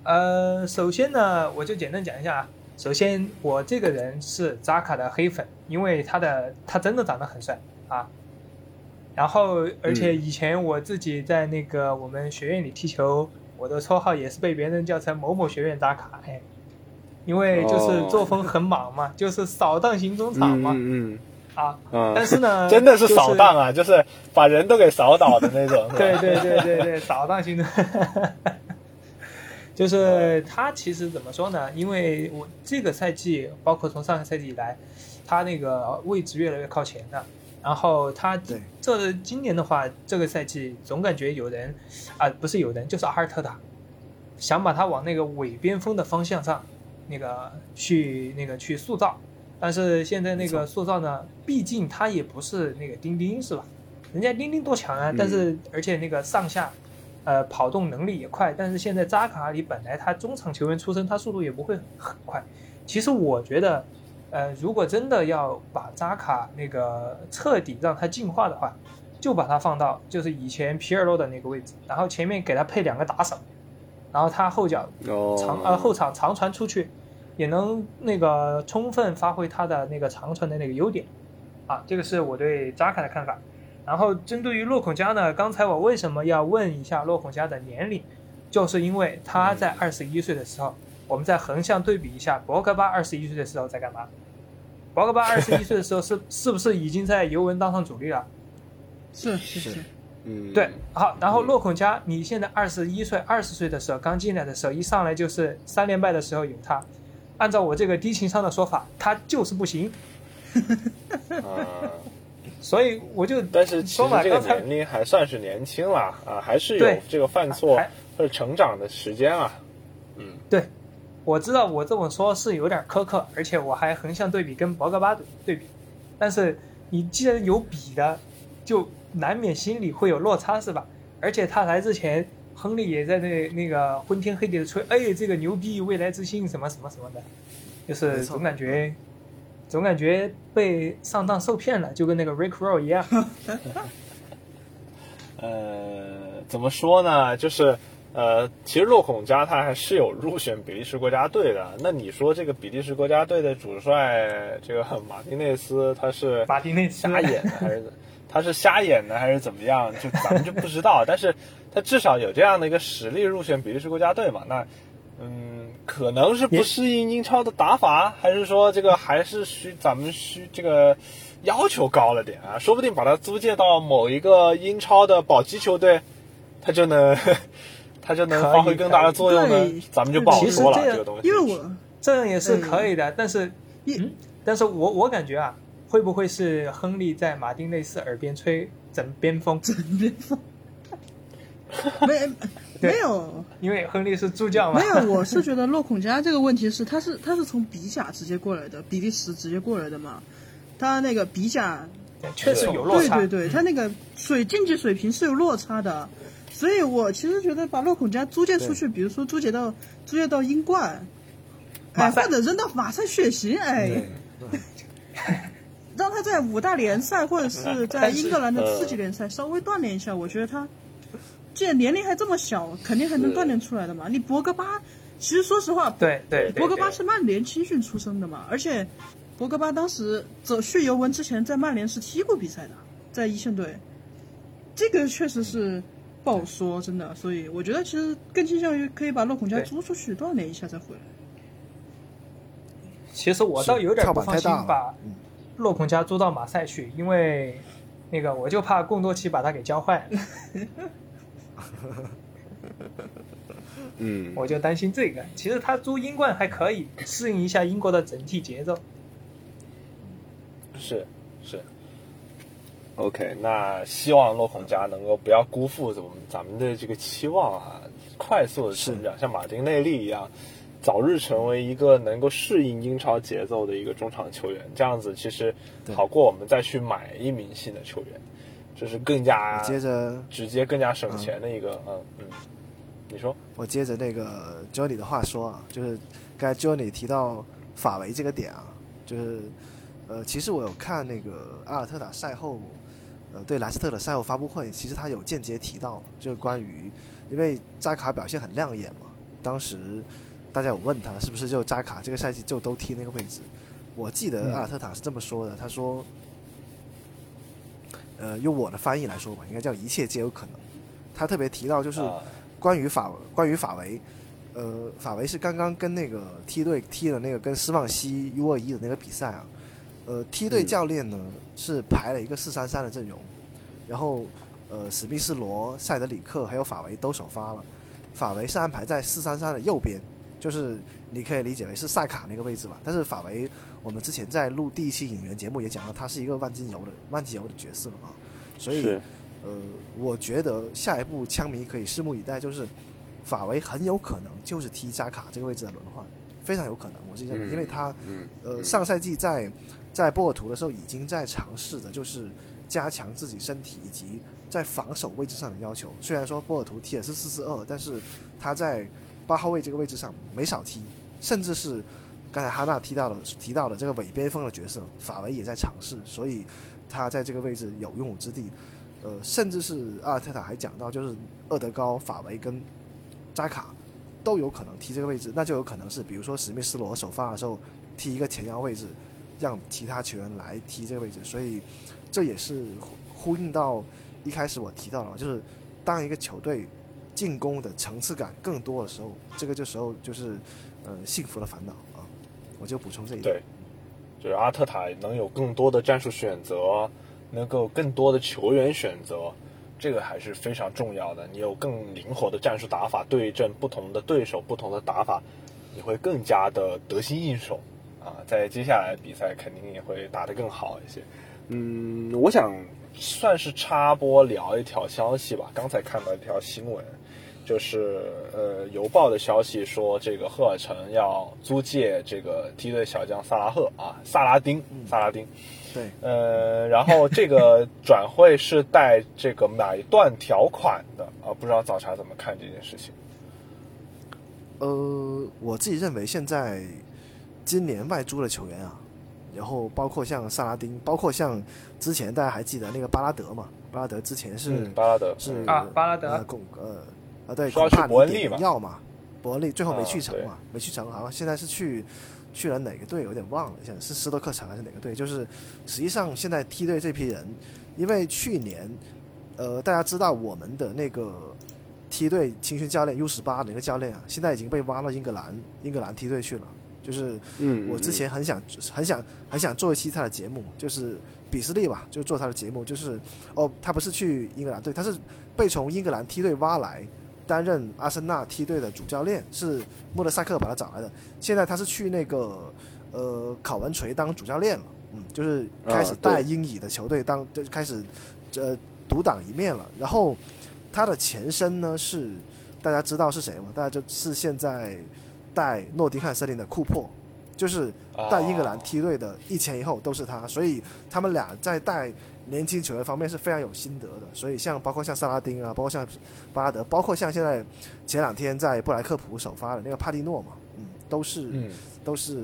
呃，首先呢，我就简单讲一下啊。首先，我这个人是扎卡的黑粉，因为他的他真的长得很帅啊。然后，而且以前我自己在那个我们学院里踢球，我的绰号也是被别人叫成某某学院扎卡，哎，因为就是哦作风很莽嘛，就是扫荡型中场嘛，嗯啊。嗯但是呢，[LAUGHS] 真的是扫荡啊，就是把人都给扫倒的那种。[LAUGHS] 对对对对对，扫荡型的，[LAUGHS] 就是他其实怎么说呢？因为我这个赛季，包括从上个赛季以来，他那个位置越来越靠前了。然后他这今年的话，这个赛季总感觉有人啊，不是有人，就是阿尔特塔想把他往那个伪边锋的方向上那个去那个去塑造。但是现在那个塑造呢，毕竟他也不是那个丁丁是吧？人家丁丁多强啊！但是而且那个上下，呃，跑动能力也快。但是现在扎卡里本来他中场球员出身，他速度也不会很快。其实我觉得，呃，如果真的要把扎卡那个彻底让他进化的话，就把他放到就是以前皮尔洛的那个位置，然后前面给他配两个打手，然后他后脚哦长呃后场长传出去，也能那个充分发挥他的那个长传的那个优点，啊，这个是我对扎卡的看法。然后针对于洛孔加呢，刚才我为什么要问一下洛孔加的年龄，就是因为他在二十一岁的时候，我们再横向对比一下博格巴二十一岁的时候在干嘛？博格巴二十一岁的时候是 [LAUGHS] 是不是已经在尤文当上主力了？是是是，嗯，对，好，然后洛孔加，你现在二十一岁、二十岁的时候刚进来的时候，一上来就是三连败的时候有他，按照我这个低情商的说法，他就是不行，啊，[LAUGHS] 所以我就但是其说嘛，实这个刚才年龄还算是年轻啦，啊，还是有这个犯错还或者成长的时间啊。嗯对，我知道我这么说是有点苛刻，而且我还横向对比跟博格巴对比，但是你既然有比的，就难免心里会有落差，是吧？而且他来之前，亨利也在那那个昏天黑地的吹，哎，这个牛逼，未来之星什么什么什么的，就是总感觉，总感觉被上当受骗了，就跟那个 Rick Roll 一样。[LAUGHS] 呃，怎么说呢？就是呃，其实洛孔加他还是有入选比利时国家队的。那你说这个比利时国家队的主帅这个马丁内斯，他是马丁内斯瞎演的还是他是瞎演的还是怎么样？就咱们就不知道。但是他至少有这样的一个实力入选比利时国家队嘛？那嗯，可能是不适应英超的打法，还是说这个还是需咱们需这个要求高了点啊？说不定把他租借到某一个英超的保级球队，他就能 [LAUGHS] 他就能发挥更大的作用呢？咱们就不好说了，这这个东西。因为我这样也是可以的，但是，一嗯，但是我我感觉啊，会不会是亨利在马丁内斯耳边吹枕边风？别放，[LAUGHS] 没没有。因为亨利是助教嘛。没有，我是觉得洛孔加这个问题是他是他是从比甲直接过来的，比利时直接过来的嘛，他那个比甲确实有落差。对对对，他那个水竞技水平是有落差的，所以我其实觉得把洛孔加租借出去，比如说租借到租借到英冠，哎，或者扔到马赛血型，哎，让他在五大联赛或者是在英格兰的次级联赛稍微锻炼一下，我觉得他既然年龄还这么小，肯定还能锻炼出来的嘛。你博格巴其实说实话，对对对，博格巴是曼联青训出身的嘛，而且博格巴当时走去尤文之前，在曼联是踢过比赛的，在一线队，这个确实是不好说，真的。所以我觉得其实更倾向于可以把洛孔加租出去锻炼一下再回来。其实我倒有点跳不放心把嗯洛孔加租到马赛去，因为那个我就怕贡多奇把他给教坏了，[LAUGHS] 嗯，[LAUGHS] 我就担心这个。其实他租英冠还可以适应一下英国的整体节奏。是是。OK，那希望洛孔加能够不要辜负我们咱们的这个期望啊，快速的成长，像马丁内利一样，早日成为一个能够适应英超节奏的一个中场球员。这样子其实好过我们再去买一名新的球员，这是更加接着直接、更加省钱的一个嗯嗯。你说？我接着那个 Johnny 的话说啊，就是刚才 Johnny 提到法维这个点啊，就是呃，其实我有看那个阿尔特塔赛后，呃，对莱斯特的赛后发布会，其实他有间接提到，就是关于因为扎卡表现很亮眼嘛，当时大家有问他是不是就扎卡这个赛季就都踢那个位置，我记得阿尔特塔是这么说的，他说，呃，用我的翻译来说吧，应该叫一切皆有可能。他特别提到就是。啊关于法关于法维，呃，法维是刚刚跟那个梯队踢了那个跟斯旺西 U 二一的那个比赛啊，呃，梯队教练呢、是排了一个四三三的阵容，然后呃，史密斯罗、塞德里克还有法维都首发了，法维是安排在四三三的右边，就是你可以理解为是萨卡那个位置吧，但是法维我们之前在录第一期引援节目也讲了，他是一个万金油的万金油的角色啊，所以。呃，我觉得下一步枪迷可以拭目以待，就是法维很有可能就是踢扎卡这个位置的轮换，非常有可能。我是认为，嗯因为他嗯呃上赛季在在波尔图的时候已经在尝试着就是加强自己身体以及在防守位置上的要求。虽然说波尔图踢的是四四二，但是他在八号位这个位置上没少踢，甚至是刚才哈纳提到的提到的这个伪边锋的角色，法维也在尝试，所以他在这个位置有用武之地。呃，甚至是阿尔特塔还讲到，就是厄德高、法维跟扎卡都有可能踢这个位置，那就有可能是，比如说史密斯罗首发的时候踢一个前腰位置，让其他球员来踢这个位置，所以这也是呼应到一开始我提到了，就是当一个球队进攻的层次感更多的时候，这个这时候就是呃幸福的烦恼啊，我就补充这一点。对，就是阿特塔能有更多的战术选择，能够更多的球员选择，这个还是非常重要的。你有更灵活的战术打法，对阵不同的对手、不同的打法，你会更加的得心应手啊。在接下来比赛肯定也会打得更好一些。嗯，我想算是插播聊一条消息吧。刚才看到一条新闻，就是呃邮报的消息说，这个赫尔城要租借这个梯队小将萨拉赫啊，萨拉丁，萨拉丁。对，呃，然后这个 [LAUGHS] 转会是带这个买断条款的啊，不知道早茶怎么看这件事情？呃，我自己认为现在今年外租的球员啊，然后包括像萨拉丁，包括像之前大家还记得那个巴拉德嘛？巴拉德之前是、嗯，巴拉德是嗯啊巴拉德呃啊对，说要去恐怕你点伯恩利嘛要嘛，伯恩利最后没去成嘛，没去成，好像现在是去去了哪个队，有点忘了，现在是斯托克城还是哪个队？就是实际上现在梯队这批人，因为去年呃大家知道我们的那个梯队青训教练 U 十八的那个教练啊，现在已经被挖到英格兰英格兰梯队去了，就是嗯我之前很想很想很想做一期他的节目，就是比斯利吧，就做他的节目，就是哦，他不是去英格兰队，他是被从英格兰梯队挖来担任阿森纳梯队的主教练，是莫德萨克把他找来的。现在他是去那个呃考文垂当主教练了，嗯，就是开始带英乙的球队当就开始呃独当一面了。然后他的前身呢是大家知道是谁吗？大家就是现在带诺丁汉森林的库珀，就是带英格兰梯队的一前一后都是他，所以他们俩在带年轻球员方面是非常有心得的。所以像包括像萨拉丁啊，包括像巴拉德，包括像现在前两天在布莱克普首发的那个帕蒂诺嘛，嗯，都是、嗯都是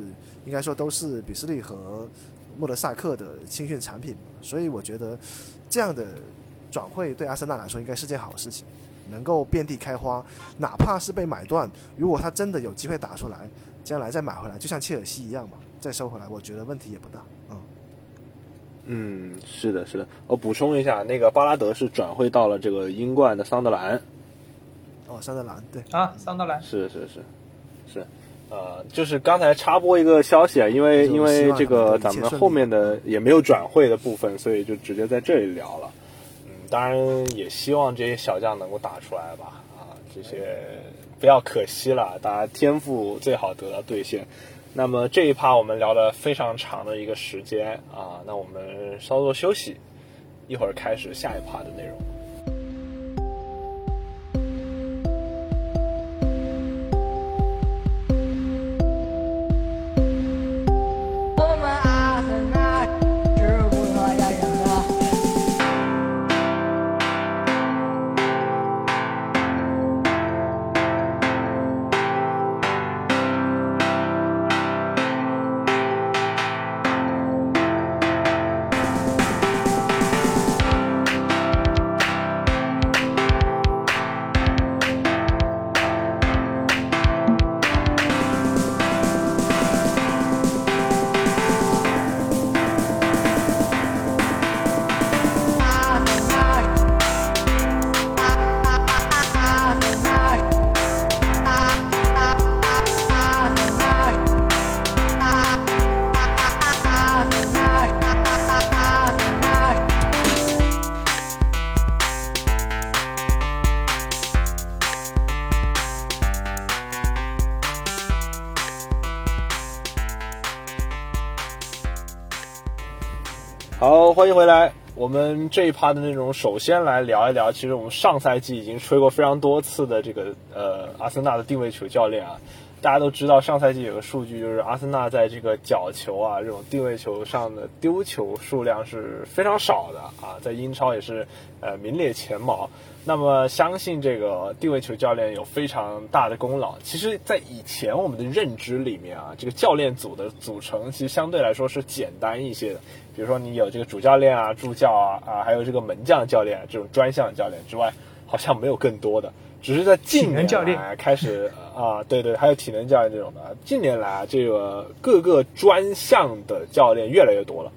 应该说都是比斯利和莫德萨克的青训产品，所以我觉得这样的转会对阿森纳来说应该是件好事情，能够遍地开花，哪怕是被买断，如果他真的有机会打出来，将来再买回来，就像切尔西一样嘛，再收回来，我觉得问题也不大。嗯，嗯，是的，是的。我补充一下，那个巴拉德是转会到了这个英冠的桑德兰。哦，桑德兰，对啊，桑德兰是是是是，呃，就是刚才插播一个消息啊，因为因为这个咱们后面的也没有转会的部分，所以就直接在这里聊了。嗯，当然也希望这些小将能够打出来吧。啊，这些不要可惜了，大家天赋最好得到兑现。那么这一趴我们聊了非常长的一个时间啊，那我们稍作休息，一会儿开始下一趴的内容。欢迎回来。我们这一趴的内容，首先来聊一聊，其实我们上赛季已经吹过非常多次的这个呃阿森纳的定位球教练啊。大家都知道，上赛季有个数据，就是阿森纳在这个角球啊这种定位球上的丢球数量是非常少的啊，在英超也是呃名列前茅。那么相信这个定位球教练有非常大的功劳。其实，在以前我们的认知里面啊，这个教练组的组成其实相对来说是简单一些的。比如说你有这个主教练啊、助教啊啊，还有这个门将教练这种专项教练之外，好像没有更多的。只是在近年来开始 [LAUGHS] 啊，对对，还有体能教练这种的。近年来啊，这个各个专项的教练越来越多了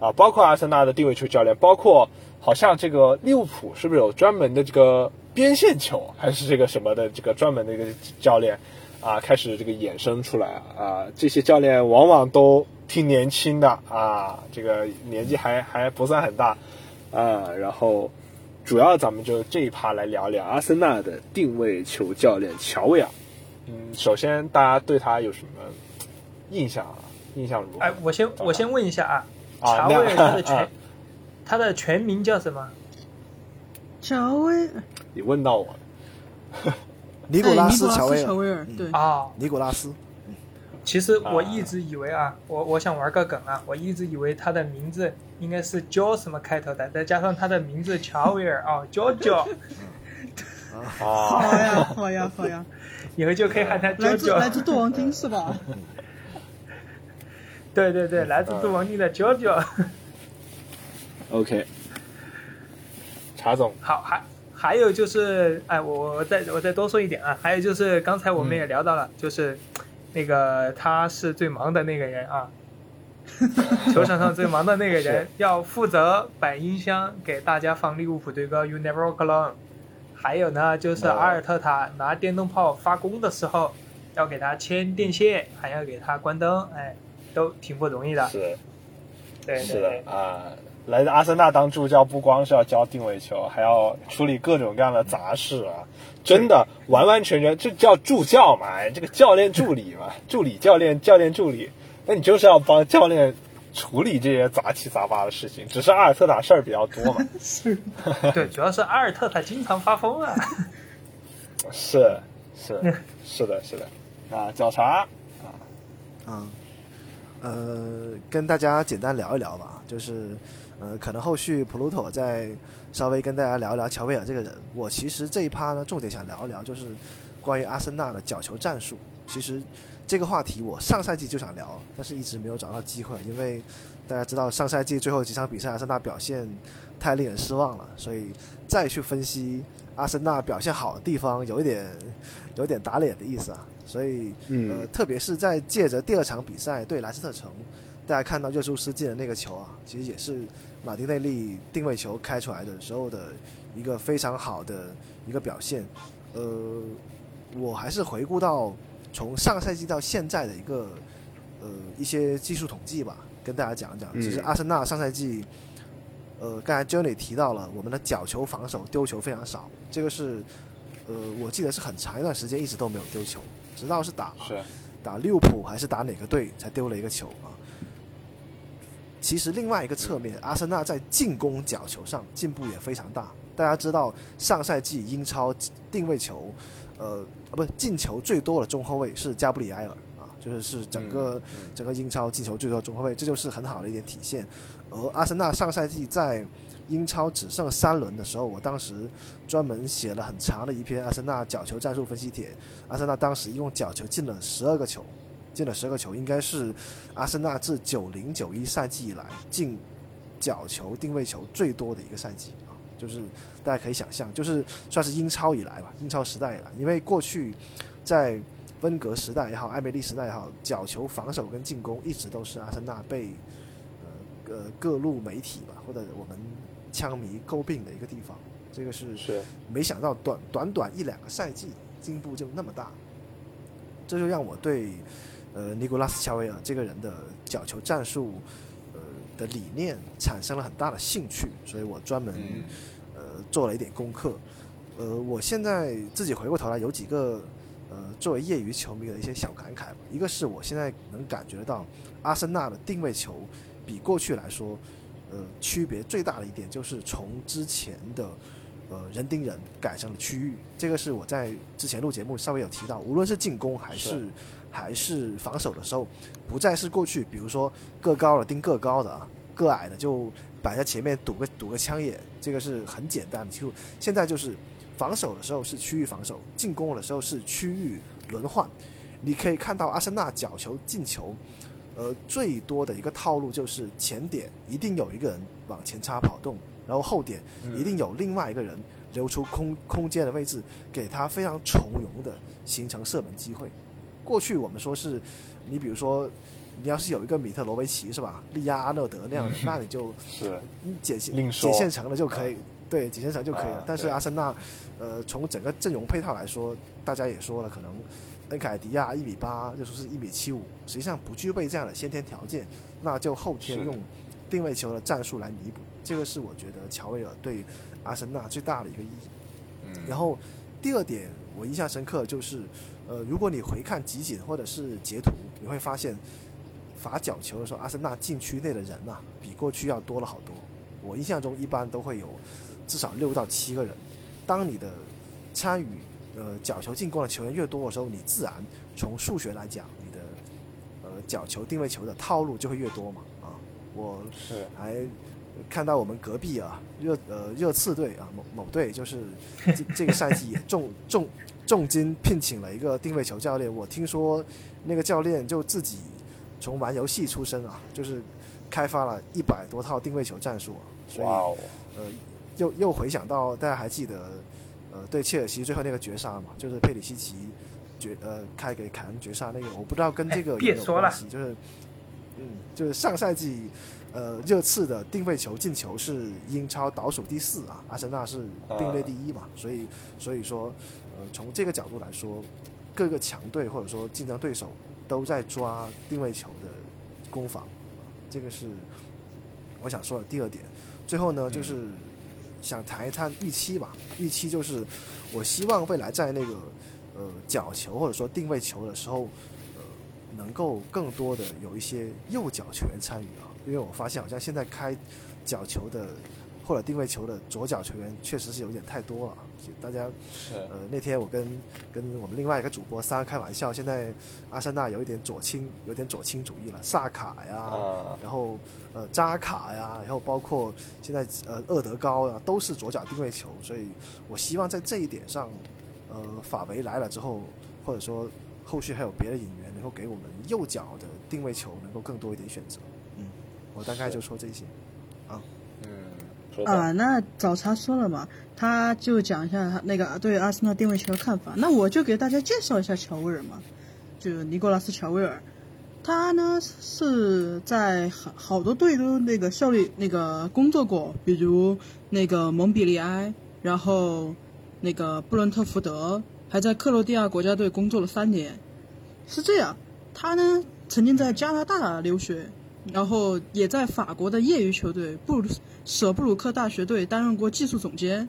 啊，包括阿森纳的定位球教练，包括好像这个利物浦是不是有专门的这个边线球，还是这个什么的这个专门的一个教练啊，开始这个衍生出来啊，这些教练往往都挺年轻的啊，这个年纪还还不算很大啊，然后。主要咱们就这一趴来聊聊阿森纳的定位球教练乔维尔。嗯，首先大家对他有什么印象啊？印象如何？哎，我先我先问一下啊，啊乔维尔他的全 [LAUGHS] 他的全名叫什么？乔威，你问到我 [LAUGHS] 了。尼古拉斯乔威尔，对，啊，尼古拉斯，其实我一直以为啊，我我想玩个梗啊，我一直以为他的名字应该是 Jo 什么开头的，再加上他的名字乔维尔啊，JoJo，好啊，呀，好呀，好呀，以后就可以喊他来自来 JoJo。来自杜王町是吧？[LAUGHS] 对对对，来自杜王町的 JoJo。OK，查总，好，还还有就是，哎，我我再我再多说一点啊，还有就是刚才我们也聊到了，就是那个他是最忙的那个人啊，球场上最忙的那个人，[LAUGHS] 要负责摆音箱给大家放利物浦队歌《You Never Walk Alone》，还有呢就是阿尔特塔拿电动炮发功的时候，要给他牵电线，还要给他关灯，哎，都挺不容易的。是对是的啊。来阿森纳当助教，不光是要教定位球，还要处理各种各样的杂事啊！真的，完完全全这叫助教嘛？哎这个教练助理嘛，[LAUGHS] 助理教练、教练助理，那你就是要帮教练处理这些杂七杂八的事情。只是阿尔特塔事儿比较多嘛，[LAUGHS] 是 [LAUGHS] 对，主要是阿尔特塔经常发疯啊。是是是的，是的。啊，脚茶，嗯，呃，跟大家简单聊一聊吧，就是，呃，可能后续普鲁托再稍微跟大家聊一聊乔维尔这个人。我其实这一趴呢，重点想聊一聊，就是关于阿森纳的角球战术。其实这个话题我上赛季就想聊，但是一直没有找到机会，因为大家知道上赛季最后几场比赛，阿森纳表现太令人失望了，所以再去分析阿森纳表现好的地方，有一点有点打脸的意思啊。所以，呃，特别是在借着第二场比赛对莱斯特城，大家看到热苏斯进的那个球啊，其实也是马丁内利定位球开出来的时候的一个非常好的一个表现。呃，我还是回顾到从上赛季到现在的一个呃一些技术统计吧，跟大家讲一讲。其实阿森纳上赛季，呃，刚才 Johnny 提到了我们的角球防守丢球非常少，这个是呃我记得是很长一段时间一直都没有丢球。直到是打打利物浦还是打哪个队才丢了一个球啊？其实另外一个侧面，阿森纳在进攻角球上进步也非常大。大家知道上赛季英超定位球，呃，不是进球最多的中后卫是加布里埃尔啊，就是是整个整个英超进球最多的中后卫，这就是很好的一点体现。而阿森纳上赛季在英超只剩三轮的时候，我当时专门写了很长的一篇阿森纳角球战术分析帖。阿森纳当时一共角球进了十二个球，进了十个球，应该是阿森纳自九零九一赛季以来进角球定位球最多的一个赛季啊！就是大家可以想象，就是算是英超以来吧，英超时代以来，因为过去在温格时代也好，艾梅利时代也好，角球防守跟进攻一直都是阿森纳被呃呃各路媒体吧或者我们。枪迷诟病的一个地方，这个是是没想到短短短一两个赛季进步就那么大，这就让我对呃尼古拉斯乔维尔这个人的角球战术呃的理念产生了很大的兴趣，所以我专门呃做了一点功课，呃我现在自己回过头来有几个呃作为业余球迷的一些小感慨，一个是我现在能感觉到阿森纳的定位球比过去来说。呃，区别最大的一点就是从之前的呃人盯人改成了区域，这个是我在之前录节目稍微有提到，无论是进攻还是还是防守的时候，不再是过去比如说个高的盯个高的啊，个矮的就摆在前面堵个堵个枪眼，这个是很简单的。就现在就是防守的时候是区域防守，进攻的时候是区域轮换。你可以看到阿森纳角球进球。呃，最多的一个套路就是前点一定有一个人往前插跑动，然后后点一定有另外一个人留出空空间的位置，给他非常从容的形成射门机会。过去我们说是，你比如说，你要是有一个米特罗维奇是吧，利亚阿诺德那样的，那你就是解解现成了就可以，对，解现成就可以了。但是阿森纳，呃，从整个阵容配套来说，大家也说了，可能。恩凯迪亚一米八，就说是一米七五，实际上不具备这样的先天条件，那就后天用定位球的战术来弥补。这个是我觉得乔威尔对阿森纳最大的一个意义。嗯。然后第二点我印象深刻就是，呃，如果你回看集锦或者是截图，你会发现罚角球的时候，阿森纳禁区内的人呐，比过去要多了好多。我印象中一般都会有至少六到七个人。当你的参与。呃，角球进攻的球员越多的时候，你自然从数学来讲，你的呃角球定位球的套路就会越多嘛。啊，我是还看到我们隔壁啊热呃热刺队啊某某队就是这这个赛季也 [LAUGHS] 重重重金聘请了一个定位球教练。我听说那个教练就自己从玩游戏出身啊，就是开发了一百多套定位球战术。啊。哇哦！呃，又又回想到大家还记得。呃，对切尔西最后那个绝杀嘛，就是佩里西奇绝呃开给凯恩绝杀那个，我不知道跟这个有没有关系，就是嗯，就是上赛季呃热刺的定位球进球是英超倒数第四啊，阿森纳是并列第一嘛，所以所以说呃从这个角度来说，各个强队或者说竞争对手都在抓定位球的攻防，这个是我想说的第二点。最后呢，就是。想谈一谈预期吧，预期就是我希望未来在那个呃角球或者说定位球的时候，呃能够更多的有一些右脚球员参与啊，因为我发现好像现在开角球的或者定位球的左脚球员确实是有点太多了。大家呃那天我跟跟我们另外一个主播三开玩笑，现在阿森纳有一点左倾，有点左倾主义了，萨卡呀，然后呃扎卡呀，然后包括现在呃厄德高啊，都是左脚定位球，所以我希望在这一点上，呃法维来了之后，或者说后续还有别的引援，能够给我们右脚的定位球能够更多一点选择。嗯，我大概就说这些。啊嗯，啊，那早茶说了嘛，他就讲一下他那个对阿森纳定位球的看法。那我就给大家介绍一下乔威尔嘛，就尼古拉斯乔威尔，他呢是在好好多队都那个效力那个工作过，比如那个蒙彼利埃，然后那个布伦特福德，还在克罗地亚国家队工作了三年。是这样，他呢曾经在加拿大留学，然后也在法国的业余球队布鲁舍布鲁克大学队担任过技术总监。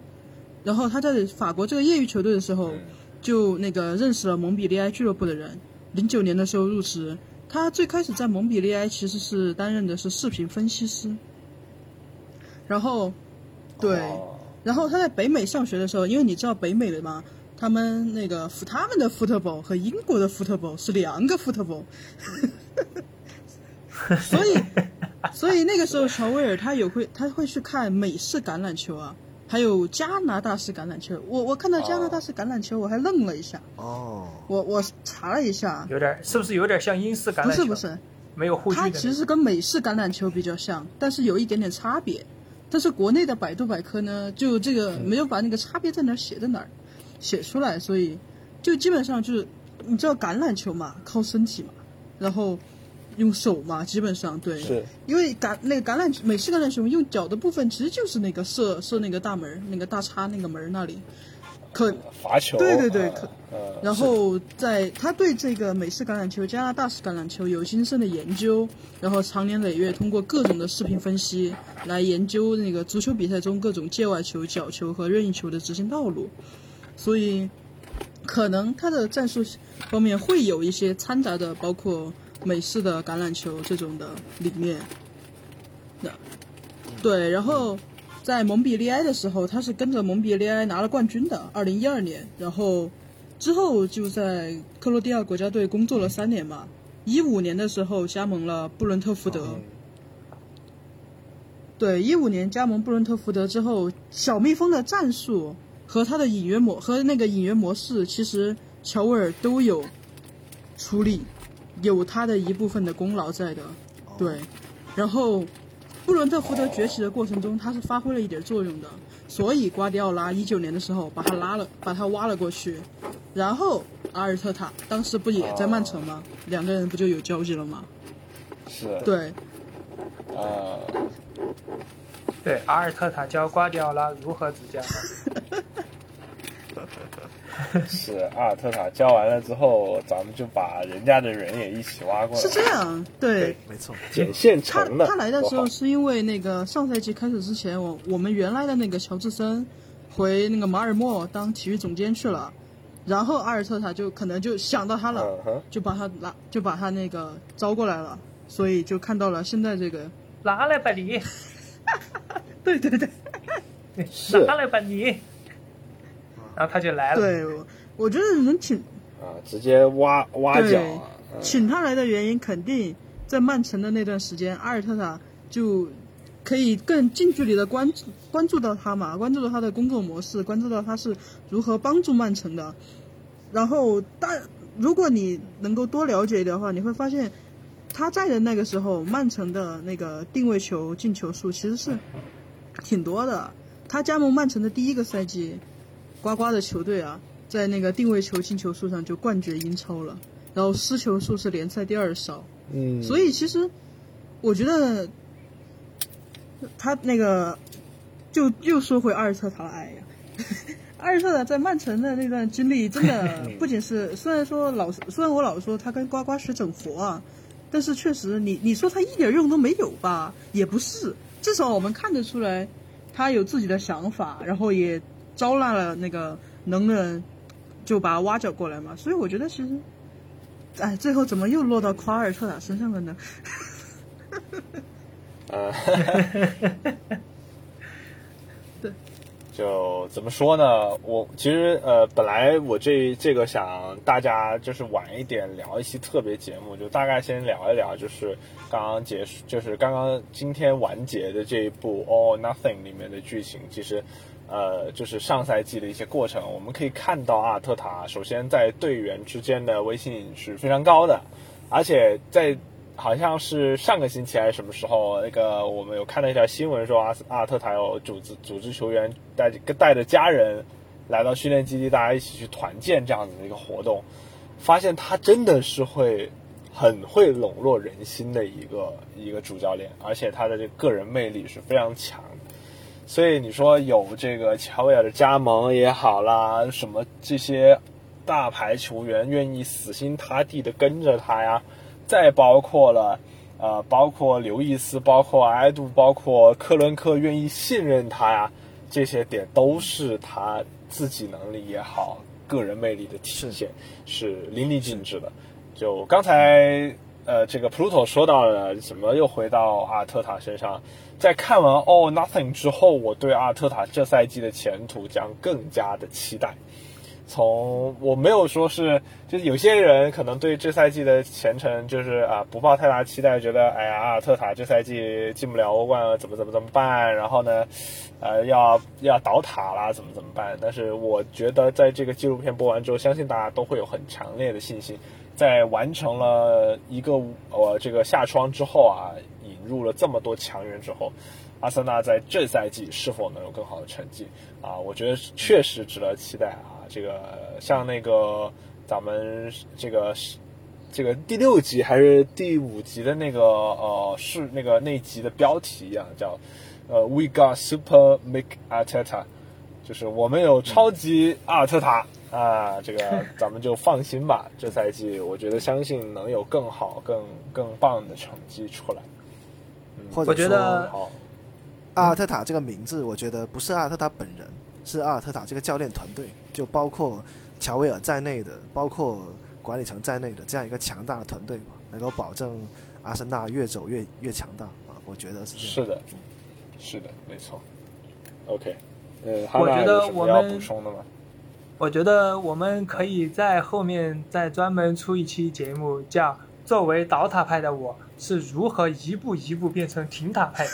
然后他在法国这个业余球队的时候，就那个认识了蒙彼利埃俱乐部的人。零九年的时候入职，他最开始在蒙彼利埃其实是担任的是视频分析师。然后，对，哦然后他在北美上学的时候，因为你知道北美的嘛，他们那个他们的 football 和英国的 football 是两个 football，[LAUGHS] 所以所以那个时候乔威尔他也会他会去看美式橄榄球啊，还有加拿大式橄榄球。我我看到加拿大式橄榄球，我还愣了一下。哦，我我查了一下，有点是不是有点像英式橄榄球？不是不是，没有护具。它其实跟美式橄榄球比较像，但是有一点点差别。但是国内的百度百科呢，就这个没有把那个差别在哪儿写在哪儿写出来，所以就基本上就是你知道橄榄球嘛，靠身体嘛，然后用手嘛，基本上对，是。因为橄那个橄榄球美式橄榄球用脚的部分其实就是那个射射那个大门儿那个大叉那个门儿那里，可罚球，对对对呃可呃，然后在他对这个美式橄榄球、加拿大式橄榄球有精深的研究，然后长年累月通过各种的视频分析来研究那个足球比赛中各种界外球、角球和任意球的执行道路，所以可能他的战术方面会有一些掺杂的，包括美式的橄榄球这种的理念。的对，然后在蒙彼利埃的时候，他是跟着蒙彼利埃拿了冠军的，二零一二年。然后之后就在克罗地亚国家队工作了三年嘛。一五年的时候加盟了布伦特福德。对，一五年加盟布伦特福德之后，小蜜蜂的战术和他的引援模和那个引援模式，其实乔威尔都有处理，有他的一部分的功劳在的。对，然后布伦特福德崛起的过程中，他是发挥了一点作用的，所以瓜迪奥拉一九年的时候把他拉了，把他挖了过去，然后阿尔特塔当时不也在曼城吗？两个人不就有交集了吗？是，对，呃，对，阿尔特塔教瓜迪奥拉如何执教的。[LAUGHS] [LAUGHS] 是阿尔特塔教完了之后，咱们就把人家的人也一起挖过来，是这样，对。没错，捡现他成的。他来的时候是因为那个上赛季开始之前，我我们原来的那个乔治森回那个马尔默当体育总监去了，然后阿尔特塔就可能就想到他了，就把他拉就把他那个招过来了，所以就看到了现在这个，拿来吧你，[LAUGHS] 对对对是拿来吧你，然后他就来了。对，我我觉得能请啊，直接挖挖角对啊，嗯请他来的原因，肯定在曼城的那段时间，阿尔特塔就可以更近距离的关注关注到他嘛，关注到他的工作模式，关注到他是如何帮助曼城的。然后，但如果你能够多了解一点的话，你会发现他在的那个时候，曼城的那个定位球进球数其实是挺多的。他加盟曼城的第一个赛季，呱呱的球队啊，在那个定位球进球数上就冠绝英超了，然后失球数是联赛第二少。嗯，所以其实我觉得他那个就又说回阿尔特塔了，哎呀，[LAUGHS] 阿尔特塔在曼城的那段经历真的 [LAUGHS] 不仅是虽然说老虽然我老说他跟呱呱学整活啊，但是确实你你说他一点用都没有吧，也不是，至少我们看得出来他有自己的想法，然后也招纳了那个能人，就把他挖角过来嘛，所以我觉得其实。哎，最后怎么又落到夸尔特塔身上了呢？呃，对，[LAUGHS] 就怎么说呢？我其实呃，本来我这这个想大家就是晚一点聊一期特别节目，就大概先聊一聊，就是刚刚结束，就是刚刚今天完结的这一部《All Nothing》里面的剧情，其实。呃，就是上赛季的一些过程，我们可以看到阿尔特塔首先在队员之间的威信是非常高的，而且在好像是上个星期还是什么时候，那个我们有看到一条新闻说阿斯阿尔特塔有组织组织球员带着带着家人来到训练基地，大家一起去团建这样子的一个活动，发现他真的是会很会笼络人心的一个一个主教练，而且他的这个个人魅力是非常强。所以你说有这个乔维尔的加盟也好啦，什么这些大牌球员愿意死心塌地的跟着他呀，再包括了呃，包括刘易斯，包括埃杜，包括克伦克愿意信任他呀，这些点都是他自己能力也好，个人魅力的体现，是淋漓尽致的。就刚才呃，这个普鲁托说到了，怎么又回到阿特塔身上？在看完《All Nothing》之后，我对阿尔特塔这赛季的前途将更加的期待。从我没有说是，就是有些人可能对这赛季的前程就是啊不抱太大期待，觉得哎呀阿尔特塔这赛季进不了欧冠了，怎么怎么怎么办？然后呢，[LAUGHS] 呃要要倒塔啦，怎么怎么办？但是我觉得在这个纪录片播完之后，相信大家都会有很强烈的信心，在完成了一个呃这个下窗之后啊，入了这么多强援之后。阿森纳在这赛季是否能有更好的成绩啊？我觉得确实值得期待啊！这个像那个咱们这个这个第六集还是第五集的那个呃是那个那集的标题一样，叫呃 We got Super Mick Arteta，就是我们有超级阿尔特塔啊！这个咱们就放心吧，这赛季我觉得相信能有更好、更更棒的成绩出来。嗯或者我觉得。阿尔特塔这个名字，我觉得不是阿尔特塔本人，是阿尔特塔这个教练团队，就包括乔威尔在内的，包括管理层在内的这样一个强大的团队吧，能够保证阿森纳越走越越强大啊！我觉得是这样。是的，是的，没错。OK，呃，哈我觉得娜有什么要我们补充的吗？我觉得我们可以在后面再专门出一期节目，叫“作为倒塔派的我是如何一步一步变成停塔派的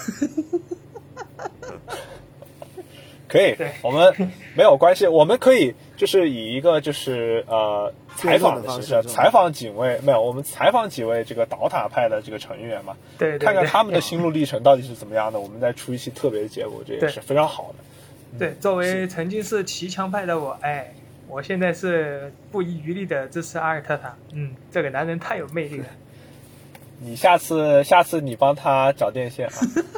[LAUGHS] 可以对，我们没有关系，我们可以就是以一个就是呃采访的形式，采访几位没有，我们采访几位这个倒塔派的这个成员嘛，”。对对对，看看他们的心路历程到底是怎么样的，我们再出一期特别的结果，这也是非常好的。对，作为曾经是骑墙派的我，哎，我现在是不遗余力的支持阿尔特塔。嗯，这个男人太有魅力了。[LAUGHS] 你下次下次你帮他找电线啊，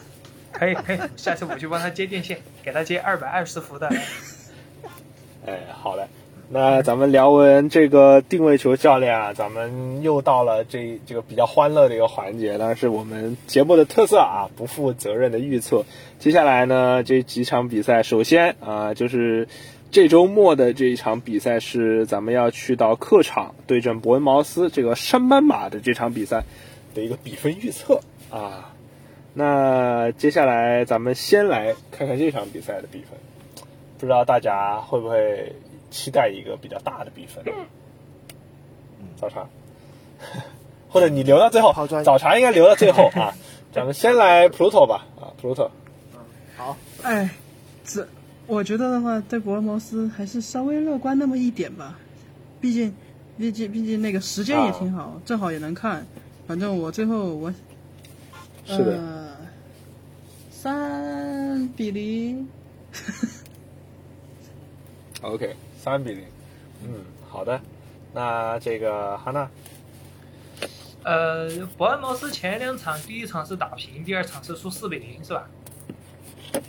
[LAUGHS] 可以可以，下次我去帮他接电线，[LAUGHS] 给他接二百二十伏的。哎，好嘞。那咱们聊完这个定位球教练啊，咱们又到了这这个比较欢乐的一个环节，那是我们节目的特色啊，不负责任的预测。接下来呢，这几场比赛，首先啊，就是这周末的这一场比赛是咱们要去到客场对阵伯恩茅斯这个山斑马的这场比赛的一个比分预测啊。那接下来咱们先来看看这场比赛的比分，不知道大家会不会期待一个比较大的比分？嗯早茶，或者你留到最后早茶应该留到最后啊。[LAUGHS] 咱们先来 Pluto 吧，啊，Pluto，哎，这我觉得的话，对伯恩茅斯还是稍微乐观那么一点吧。毕竟，毕竟，毕竟那个时间也挺好，正好也能看。反正我最后我是的呃三比零，[LAUGHS] OK，三比零，嗯，好的。那这个哈娜，呃，伯恩茅斯前两场，第一场是打平，第二场是输四比零，是吧？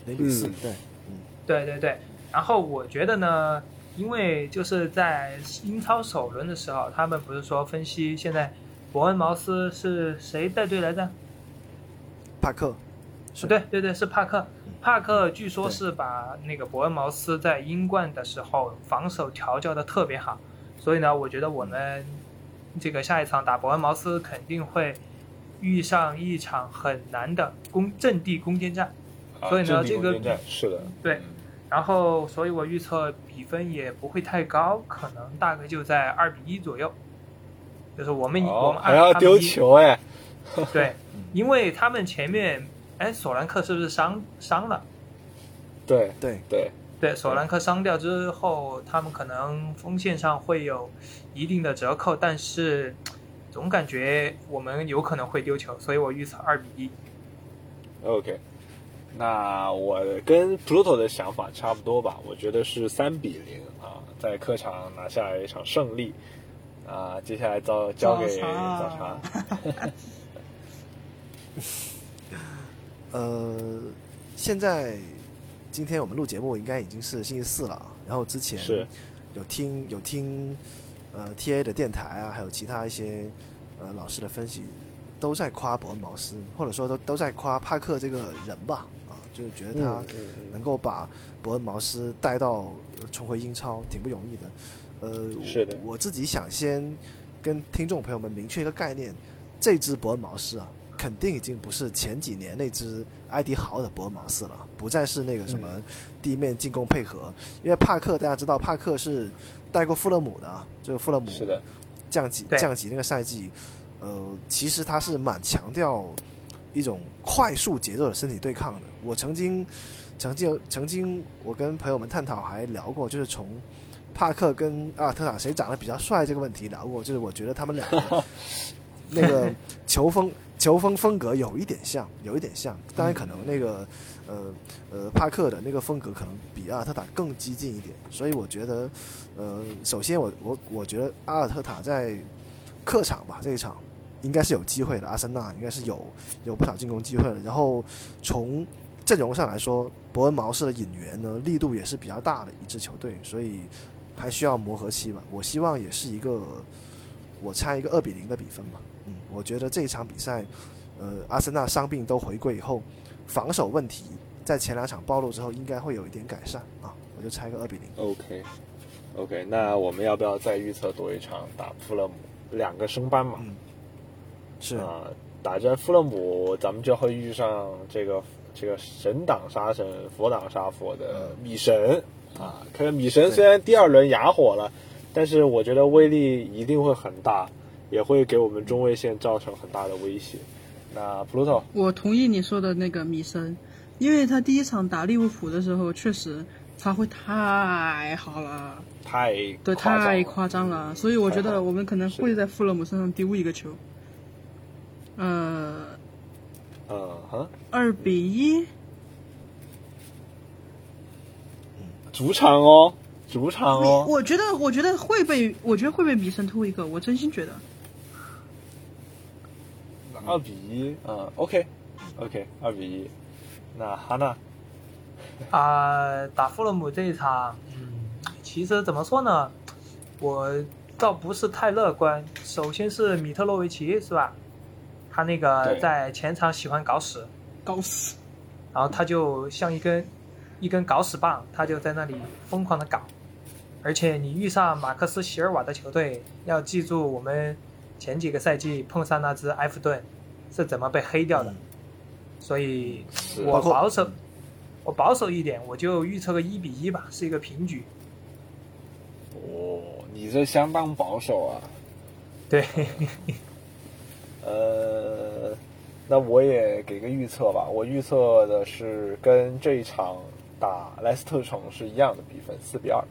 零比四嗯，对，对对对，然后我觉得呢，因为就是在英超首轮的时候，他们不是说分析现在伯恩茅斯是谁带队来着？帕克，是对对对，是帕克。帕克据说是把那个伯恩茅斯在英冠的时候防守调教的特别好，所以呢，我觉得我们这个下一场打伯恩茅斯肯定会遇上一场很难的攻阵地攻坚战。啊所以呢阵地这个攻坚战是的，对，然后所以我预测比分也不会太高，可能大概就在二比一左右。就是我们、我哦，们还要丢按他们一球哎，对，[LAUGHS] 因为他们前面哎索兰克是不是伤伤了？对对，对，对，索兰克伤掉之后，他们可能锋线上会有一定的折扣，但是总感觉我们有可能会丢球，所以我预测二比一。OK，那我跟 Pluto 的想法差不多吧，我觉得是三比零啊，在客场拿下一场胜利啊。接下来交交给早茶早茶。[LAUGHS] 呃，现在今天我们录节目应该已经是星期四了，然后之前是有听有听呃 TA 的电台啊，还有其他一些呃老师的分析，都在夸伯恩茅斯，或者说都都在夸帕克这个人吧，啊，就是觉得他能够把伯恩茅斯带到呃重回英超，挺不容易的。呃，是的。我自己想先跟听众朋友们明确一个概念，这支伯恩茅斯啊，肯定已经不是前几年那支埃迪豪的伯恩茅斯了，不再是那个什么地面进攻配合，因为帕克大家知道，帕克是带过富勒姆的啊，就是富勒姆是的，降级降级那个赛季，呃，其实他是蛮强调一种快速节奏的身体对抗的。我曾经曾经曾经我跟朋友们探讨还聊过，就是从帕克跟阿尔特塔谁长得比较帅这个问题聊过，就是我觉得他们两个 [LAUGHS] 那个球风球风风格有一点像，有一点像，当然可能那个呃呃帕克的那个风格可能比阿尔特塔更激进一点，所以我觉得呃首先我我我觉得阿尔特塔在客场吧这一场应该是有机会的，阿森纳应该是有有不少进攻机会的，然后从阵容上来说，伯恩茅斯的引援呢力度也是比较大的一支球队，所以还需要磨合期吧。我希望也是一个，我猜一个二比零的比分吧。嗯，我觉得这一场比赛，呃，阿森纳伤病都回归以后，防守问题在前两场暴露之后，应该会有一点改善啊。我就猜个二比零。OK OK，那我们要不要再预测多一场打富勒姆？两个升班嘛，嗯，是。啊、打着富勒姆，咱们就会遇上这个这个神挡杀神、佛挡杀佛的米神。啊。可是米神虽然第二轮哑火了，但是我觉得威力一定会很大，也会给我们中卫线造成很大的威胁。那 Pluto 我同意你说的那个米神，因为他第一场打利物浦的时候，确实发挥太好了，太对，夸张了。太夸张了，所以我觉得我们可能会在富勒姆身上丢一个球。呃，嗯哼，二比一，主场哦，主场哦，我觉得，我觉得会被，我觉得会被米森突一个，我真心觉得。二比一，嗯，OK OK，二比一。那哈娜，啊、打富勒姆这一场，嗯，其实怎么说呢，我倒不是太乐观。首先是米特洛维奇是吧？他那个在前场喜欢搞屎，搞死！然后他就像一根一根搞屎棒，他就在那里疯狂的搞。而且你遇上马克思席尔瓦的球队，要记住我们前几个赛季碰上那支埃弗顿是怎么被黑掉的。所以我保守，我保守一点，我就预测个一比一吧，是一个平局。哦，你这相当保守啊。对，[LAUGHS] 呃，那我也给个预测吧，我预测的是跟这一场打莱斯特城是一样的比分，四比二。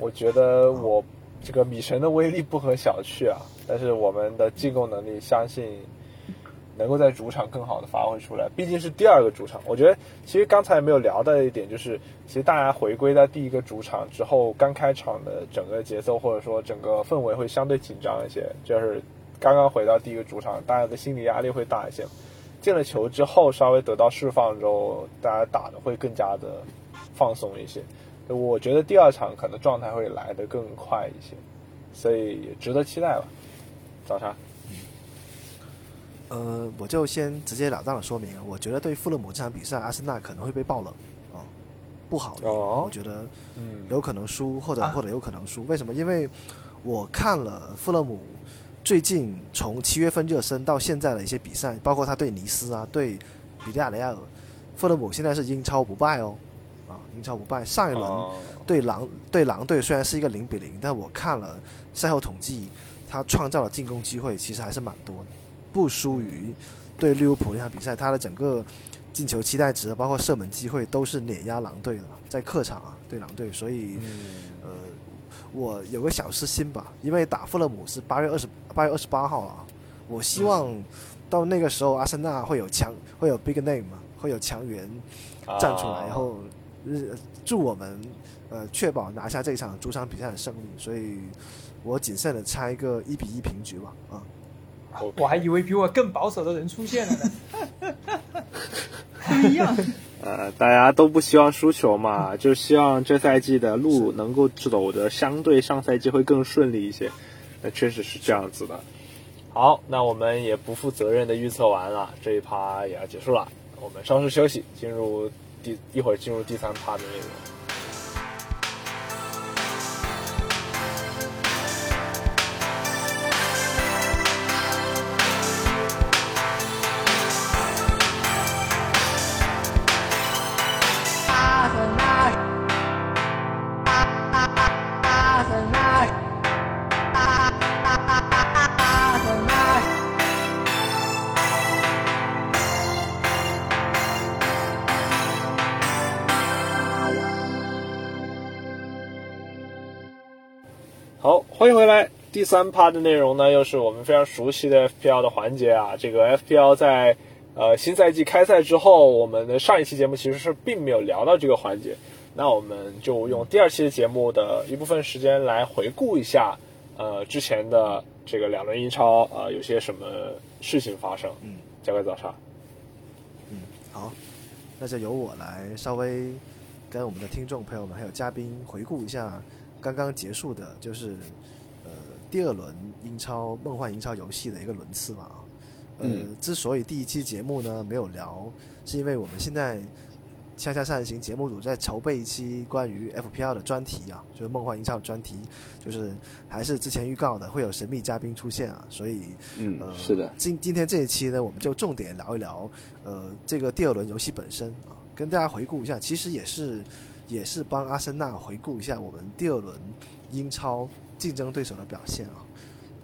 我觉得我这个米神的威力不可小觑啊，但是我们的进攻能力相信能够在主场更好的发挥出来，毕竟是第二个主场。我觉得其实刚才没有聊到一点就是，其实大家回归到第一个主场之后，刚开场的整个节奏或者说整个氛围会相对紧张一些，就是刚刚回到第一个主场，大家的心理压力会大一些。进了球之后，稍微得到释放之后，大家打的会更加的放松一些。我觉得第二场可能状态会来得更快一些，所以也值得期待吧。早茶，呃，我就先直截了当的说明啊，我觉得对富勒姆这场比赛，阿森纳可能会被爆冷啊、不好的，哦我觉得嗯有可能输，或者、啊或者有可能输。为什么？因为我看了富勒姆最近从七月份热身到现在的一些比赛，包括他对尼斯啊，对比利亚雷亚尔，富勒姆现在是英超不败哦，啊，英超不败。上一轮哦对狼对狼队虽然是一个零比零，但我看了赛后统计，他创造的进攻机会其实还是蛮多的，不输于对利物浦那场比赛，他的整个进球期待值，包括射门机会都是碾压狼队的，在客场啊对狼队，所以嗯呃，我有个小私心吧，因为打富勒姆是八月二十八月二十八号啊，我希望到那个时候阿森纳会有强会有 big name 嘛，会有强援站出来，然后呃助我们呃确保拿下这场主场比赛的胜利，所以我谨慎的猜一个一比一平局吧啊。我还以为比我更保守的人出现了呢。[LAUGHS] [LAUGHS] 不一样。呃，大家都不希望输球嘛，就希望这赛季的路能够走的相对上赛季会更顺利一些。那确实是这样子的。好，那我们也不负责任的预测完了，这一趴也要结束了。我们稍事休息，进入第一会儿进入第三趴的内容。第三趴的内容呢，又是我们非常熟悉的 FPL 的环节啊。这个 FPL 在呃新赛季开赛之后，我们的上一期节目其实是并没有聊到这个环节。那我们就用第二期的节目的一部分时间来回顾一下，呃之前的这个两轮英超啊、呃有些什么事情发生。嗯，交给早上。嗯，好，那就由我来稍微跟我们的听众朋友们还有嘉宾回顾一下刚刚结束的，就是呃第二轮英超梦幻英超游戏的一个轮次嘛。呃，嗯之所以第一期节目呢没有聊，是因为我们现在恰恰上行节目组在筹备一期关于 FPL 的专题啊，就是梦幻英超的专题，就是还是之前预告的会有神秘嘉宾出现啊，所以嗯呃，是的，今今天这一期呢，我们就重点聊一聊，呃，这个第二轮游戏本身啊，跟大家回顾一下，其实也是也是帮阿森纳回顾一下我们第二轮英超竞争对手的表现啊。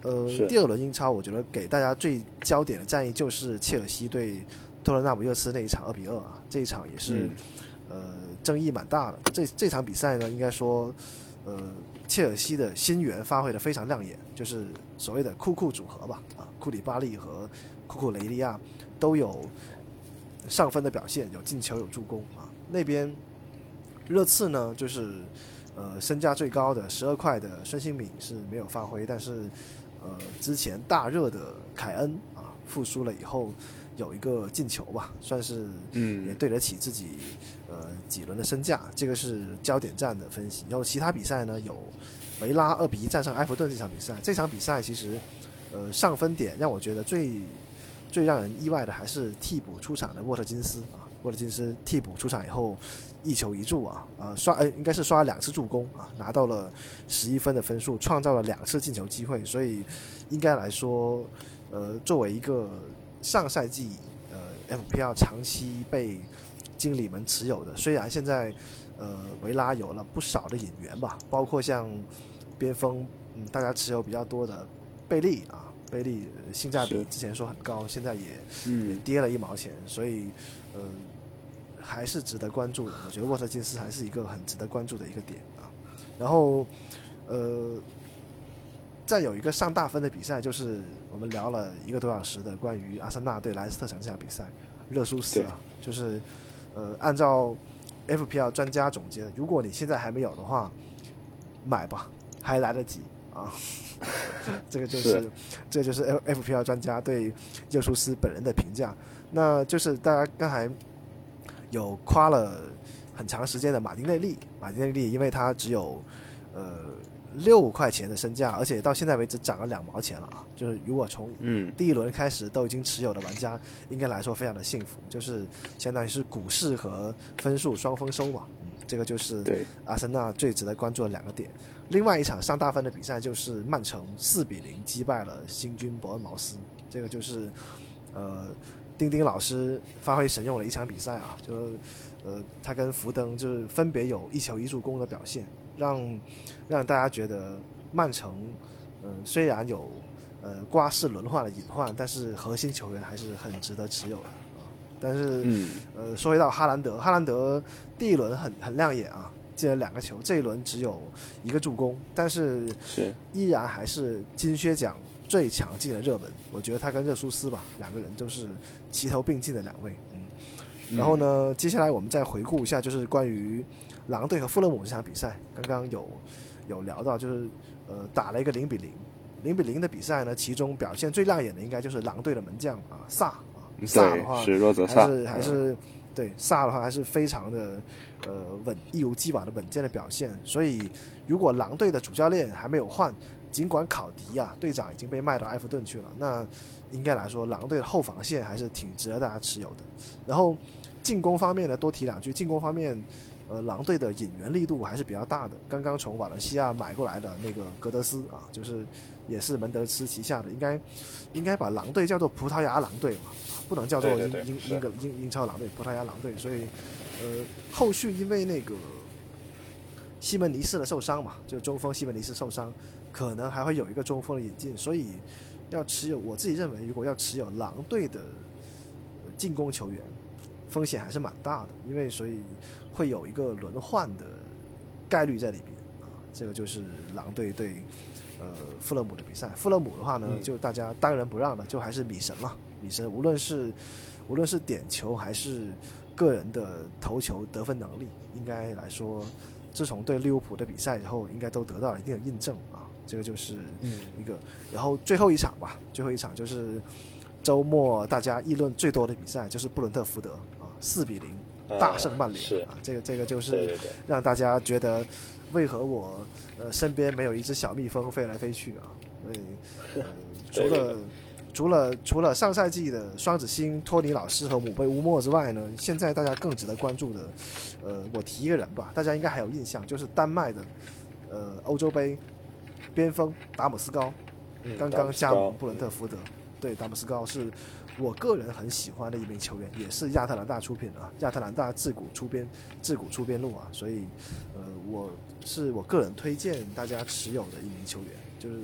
呃，第二轮英超，我觉得给大家最焦点的战役就是切尔西对托特纳姆热刺那一场二比二啊，这一场也是、嗯呃争议蛮大的。这这场比赛呢，应该说，呃，切尔西的新援发挥的非常亮眼，就是所谓的库库组合吧，啊，库里巴利和库库雷利亚都有上分的表现，有进球有助攻啊。那边热刺呢，就是呃身价最高的十二块的孙兴敏是没有发挥，但是呃之前大热的凯恩啊复苏了以后有一个进球吧，算是嗯。也嗯对得起自己呃几轮的身价，这个是焦点战的分析。然后其他比赛呢，有维拉二比一战胜埃弗顿这场比赛，这场比赛其实呃上分点让我觉得最最让人意外的还是替补出场的沃特金斯啊，沃特金斯替补出场以后一球一助啊，呃刷呃应该是刷了两次助攻啊，拿到了十一分的分数，创造了两次进球机会，所以应该来说，呃作为一个上赛季呃 FPL 长期被经理们持有的，虽然现在呃维拉有了不少的引援吧，包括像边锋嗯大家持有比较多的贝利啊，贝利呃性价比之前说很高，现在也也嗯跌了一毛钱，所以呃还是值得关注的。我觉得沃特金斯还是一个很值得关注的一个点啊。然后呃，再有一个上大分的比赛，就是我们聊了一个多小时的关于阿森纳对莱斯特城这场比赛，热苏斯啊，就是呃按照 FPL 专家总结的，如果你现在还没有的话，买吧，还来得及啊。[LAUGHS] 这个就是是这就是 F FPL 专家对热苏斯本人的评价。那就是大家刚才有夸了很长时间的马丁内利，马丁内利因为他只有呃六块钱的身价，而且到现在为止涨了两毛钱了啊！就是如果从嗯第一轮开始都已经持有的玩家，应该来说非常的幸福，就是相当于是股市和分数双丰收嘛。嗯，这个就是对阿森纳最值得关注的两个点。另外一场上大分的比赛就是曼城四比零击败了新军伯恩茅斯，这个就是呃丁丁老师发挥神勇的一场比赛啊，就呃他跟福登就是分别有一球一助攻的表现，让让大家觉得曼城嗯、呃虽然有呃瓜式轮换的隐患，但是核心球员还是很值得持有的啊。但是嗯呃，说回到哈兰德，哈兰德第一轮很很亮眼啊，进了两个球，这一轮只有一个助攻，但是是依然还是金靴奖最强劲的热门。我觉得他跟热苏斯吧，两个人都是齐头并进的两位。嗯，然后呢，接下来我们再回顾一下，就是关于狼队和富勒姆这场比赛，刚刚有有聊到，就是呃打了一个零比零，零比零的比赛呢，其中表现最亮眼的应该就是狼队的门将啊萨啊，萨的话是若泽萨还是还是对萨的话还是非常的呃稳一如既往的稳健的表现。所以如果狼队的主教练还没有换，尽管考迪啊队长已经被卖到埃弗顿去了，那应该来说狼队的后防线还是挺值得大家持有的。然后进攻方面呢，多提两句，进攻方面。呃，狼队的引援力度还是比较大的。刚刚从瓦伦西亚买过来的那个格德斯啊，就是也是门德斯旗下的，应该应该把狼队叫做葡萄牙狼队嘛，不能叫做英英英格英英超狼队，葡萄牙狼队。所以，呃，后续因为那个西门尼斯的受伤嘛，就中锋西门尼斯受伤，可能还会有一个中锋的引进，所以要持有，我自己认为，如果要持有狼队的呃进攻球员，风险还是蛮大的，因为所以会有一个轮换的概率在里边啊。这个就是狼队对呃富勒姆的比赛。富勒姆的话呢，嗯就大家当仁不让的，就还是米神嘛。米神无论是无论是点球还是个人的投球得分能力，应该来说，自从对利物浦的比赛以后，应该都得到了一定的印证啊。这个就是嗯一个，然后最后一场吧，最后一场就是周末大家议论最多的比赛，就是布伦特福德啊，四比零大胜曼联、是啊，这个这个就是让大家觉得为何我呃身边没有一只小蜜蜂飞来飞去啊？所以、呃、[LAUGHS] 除了除了除了上赛季的双子星托尼老师和姆贝乌莫之外呢，现在大家更值得关注的，呃，我提一个人吧，大家应该还有印象，就是丹麦的呃欧洲杯边锋达姆斯高，嗯刚刚加盟布伦特福德。对，达姆斯高是我个人很喜欢的一名球员，也是亚特兰大出品的啊，亚特兰大自古出边自古出边路啊，所以呃，我是我个人推荐大家持有的一名球员，就是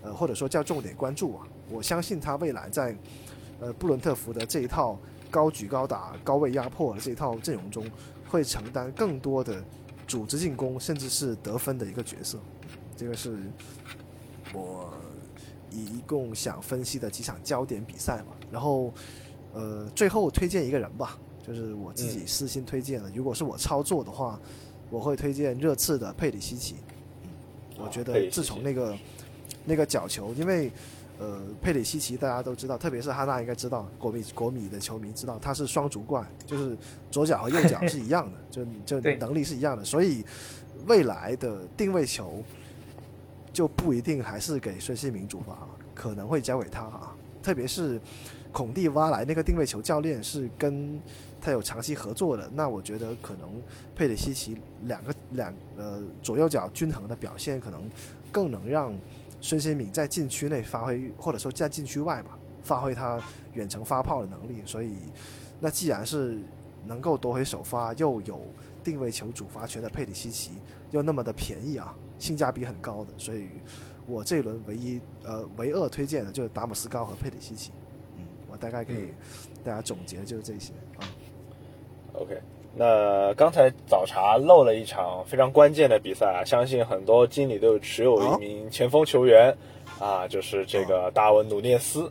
呃或者说叫重点关注啊，我相信他未来在呃布伦特福德这一套高举高打、高位压迫的这一套阵容中，会承担更多的组织进攻，甚至是得分的一个角色。这个是我一共想分析的几场焦点比赛嘛。然后，呃，最后推荐一个人吧，就是我自己嗯私心推荐的。如果是我操作的话，我会推荐热刺的佩里西奇。嗯，我觉得自从那个那个角球，因为呃，佩里西奇大家都知道，特别是哈纳应该知道，国米国米的球迷知道他是双足怪，就是左脚和右脚是一样的，[LAUGHS] 就就能力是一样的，所以未来的定位球就不一定还是给孙兴民主罚，可能会交给他啊。特别是孔蒂挖来那个定位球教练是跟他有长期合作的，那我觉得可能佩里西奇两个两呃左右脚均衡的表现，可能更能让孙兴敏在禁区内发挥，或者说在禁区外吧，发挥他远程发炮的能力。所以，那既然是能够夺回首发，又有定位球主罚权的佩里西奇，又那么的便宜啊，性价比很高的，所以我这一轮唯一呃唯二推荐的就是达姆斯高和佩里西奇。嗯，我大概可以嗯大家总结就是这些啊。OK，那刚才早茶漏了一场非常关键的比赛啊，相信很多经理都有持有一名前锋球员、啊，就是这个达文努涅斯。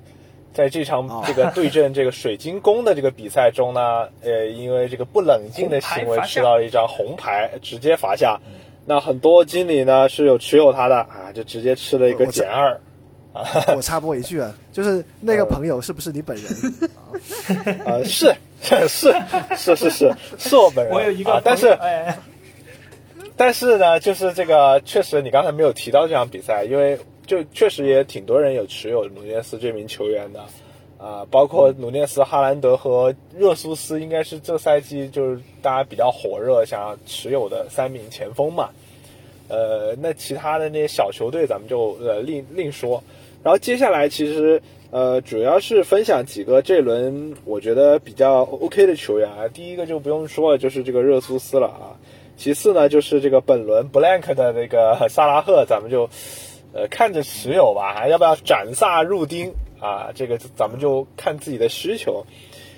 在这场哦这个对阵这个水晶宫的这个比赛中呢，呃，因为这个不冷静的行为吃到了一张红牌，直接罚下。那很多经理呢是有持有他的啊，就直接吃了一个减二。[LAUGHS] 我插播一句啊，就是那个朋友是不是你本人？呃，[LAUGHS] 是 [LAUGHS] 是是是是是我本人，我有一个啊，但是但是呢，就是这个确实你刚才没有提到这场比赛，因为就确实也挺多人有持有努涅斯这名球员的，啊、包括努涅斯、哈兰德和热苏斯，应该是这赛季就是大家比较火热想要持有的三名前锋嘛。呃，那其他的那些小球队咱们就呃另另说。然后接下来其实呃主要是分享几个这轮我觉得比较 OK 的球员啊。第一个就不用说了，就是这个热苏斯了啊。其次呢，就是这个本轮 blank 的那个萨拉赫，咱们就呃看着持有吧，还要不要斩萨入丁啊？这个咱们就看自己的需求。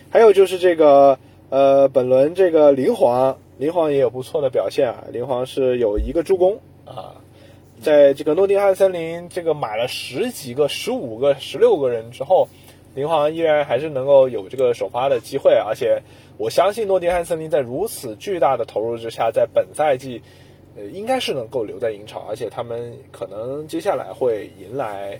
还有就是这个呃本轮这个林皇林皇也有不错的表现啊，林皇是有一个助攻啊，在这个诺丁汉森林这个买了十几个、十五个、十六个人之后，林皇依然还是能够有这个首发的机会，而且我相信诺丁汉森林在如此巨大的投入之下，在本赛季，呃，应该是能够留在英超，而且他们可能接下来会迎来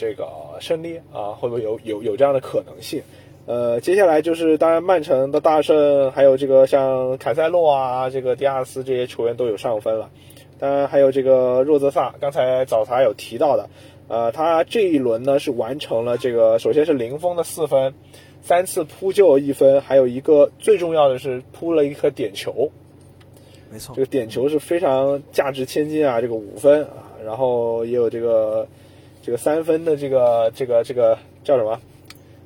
这个胜利啊，会不会有有有这样的可能性？呃，接下来就是当然曼城的大胜，还有这个像凯塞洛啊，这个迪亚斯这些球员都有上分了。当然还有这个若泽萨，刚才早茶有提到的，呃，他这一轮呢是完成了这个，首先是零封的四分，三次扑救一分，还有一个最重要的是扑了一颗点球，没错这，个点球是非常价值千金啊，这个五分啊，然后也有这个这个三分的这个这个这个叫什么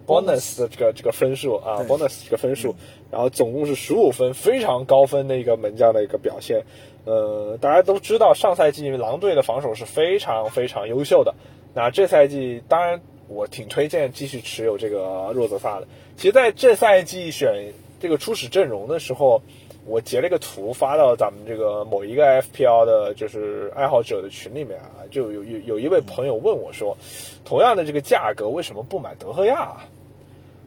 ？Bonus 的这个这个分数啊，bonus 这个分数，然后总共是十五分，非常高分的一个门将的一个表现。呃，大家都知道上赛季狼队的防守是非常非常优秀的，那这赛季当然我挺推荐继续持有这个若泽萨的。其实在这赛季选这个初始阵容的时候，我截了一个图发到咱们这个某一个 FPL 的，就是爱好者的群里面啊，就有有有一位朋友问我说，同样的这个价格为什么不买德赫亚啊？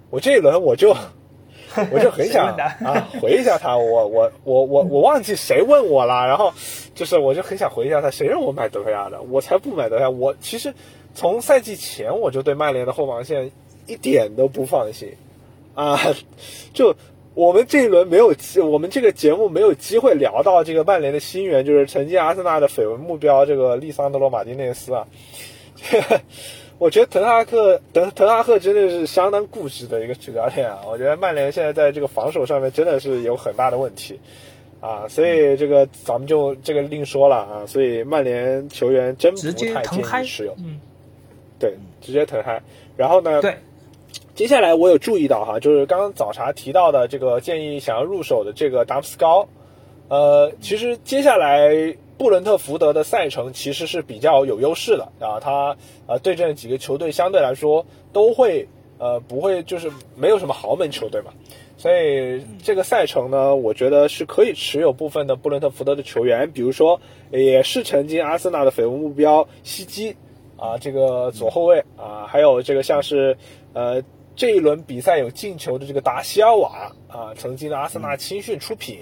我这一轮我就 [LAUGHS] 我就很想啊回一下他，我我我我我忘记谁问我了，然后就是我就很想回一下他，谁让我买德赫亚的？我才不买德赫亚！我其实从赛季前我就对曼联的后防线一点都不放心啊，就我们这一轮没有机，我们这个节目没有机会聊到这个曼联的新援，就是曾经阿森纳的绯闻目标这个利桑德罗马丁内斯啊。这 [LAUGHS] 个我觉得滕哈克滕滕哈克真的是相当固执的一个主教练啊！我觉得曼联现在在这个防守上面真的是有很大的问题啊，所以这个咱们就这个另说了啊。所以曼联球员真不太建议持有，，嗯，对，直接腾嗨。然后呢，对，接下来我有注意到哈，就是刚刚早茶提到的这个建议想要入手的这个达姆斯高，呃，其实接下来布伦特福德的赛程其实是比较有优势的啊，他呃对阵几个球队相对来说都会呃不会就是没有什么豪门球队嘛，所以这个赛程呢，我觉得是可以持有部分的布伦特福德的球员，比如说也是曾经阿森纳的绯闻目标西基啊，这个左后卫啊，还有这个像是呃这一轮比赛有进球的这个达西尔瓦啊，曾经的阿森纳青训出品，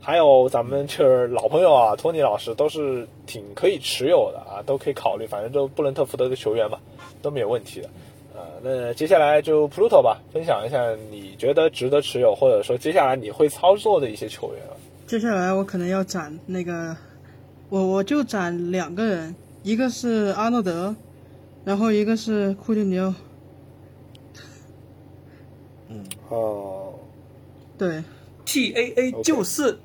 还有咱们就是老朋友啊，托尼老师都是挺可以持有的啊，都可以考虑，反正就布伦特福德的球员嘛，都没有问题的。呃，那接下来就 Pluto 吧，分享一下你觉得值得持有，或者说接下来你会操作的一些球员。接下来我可能要攒那个，我我就攒两个人，一个是阿诺德，然后一个是库蒂尼奥。哦，对。T A A 就是。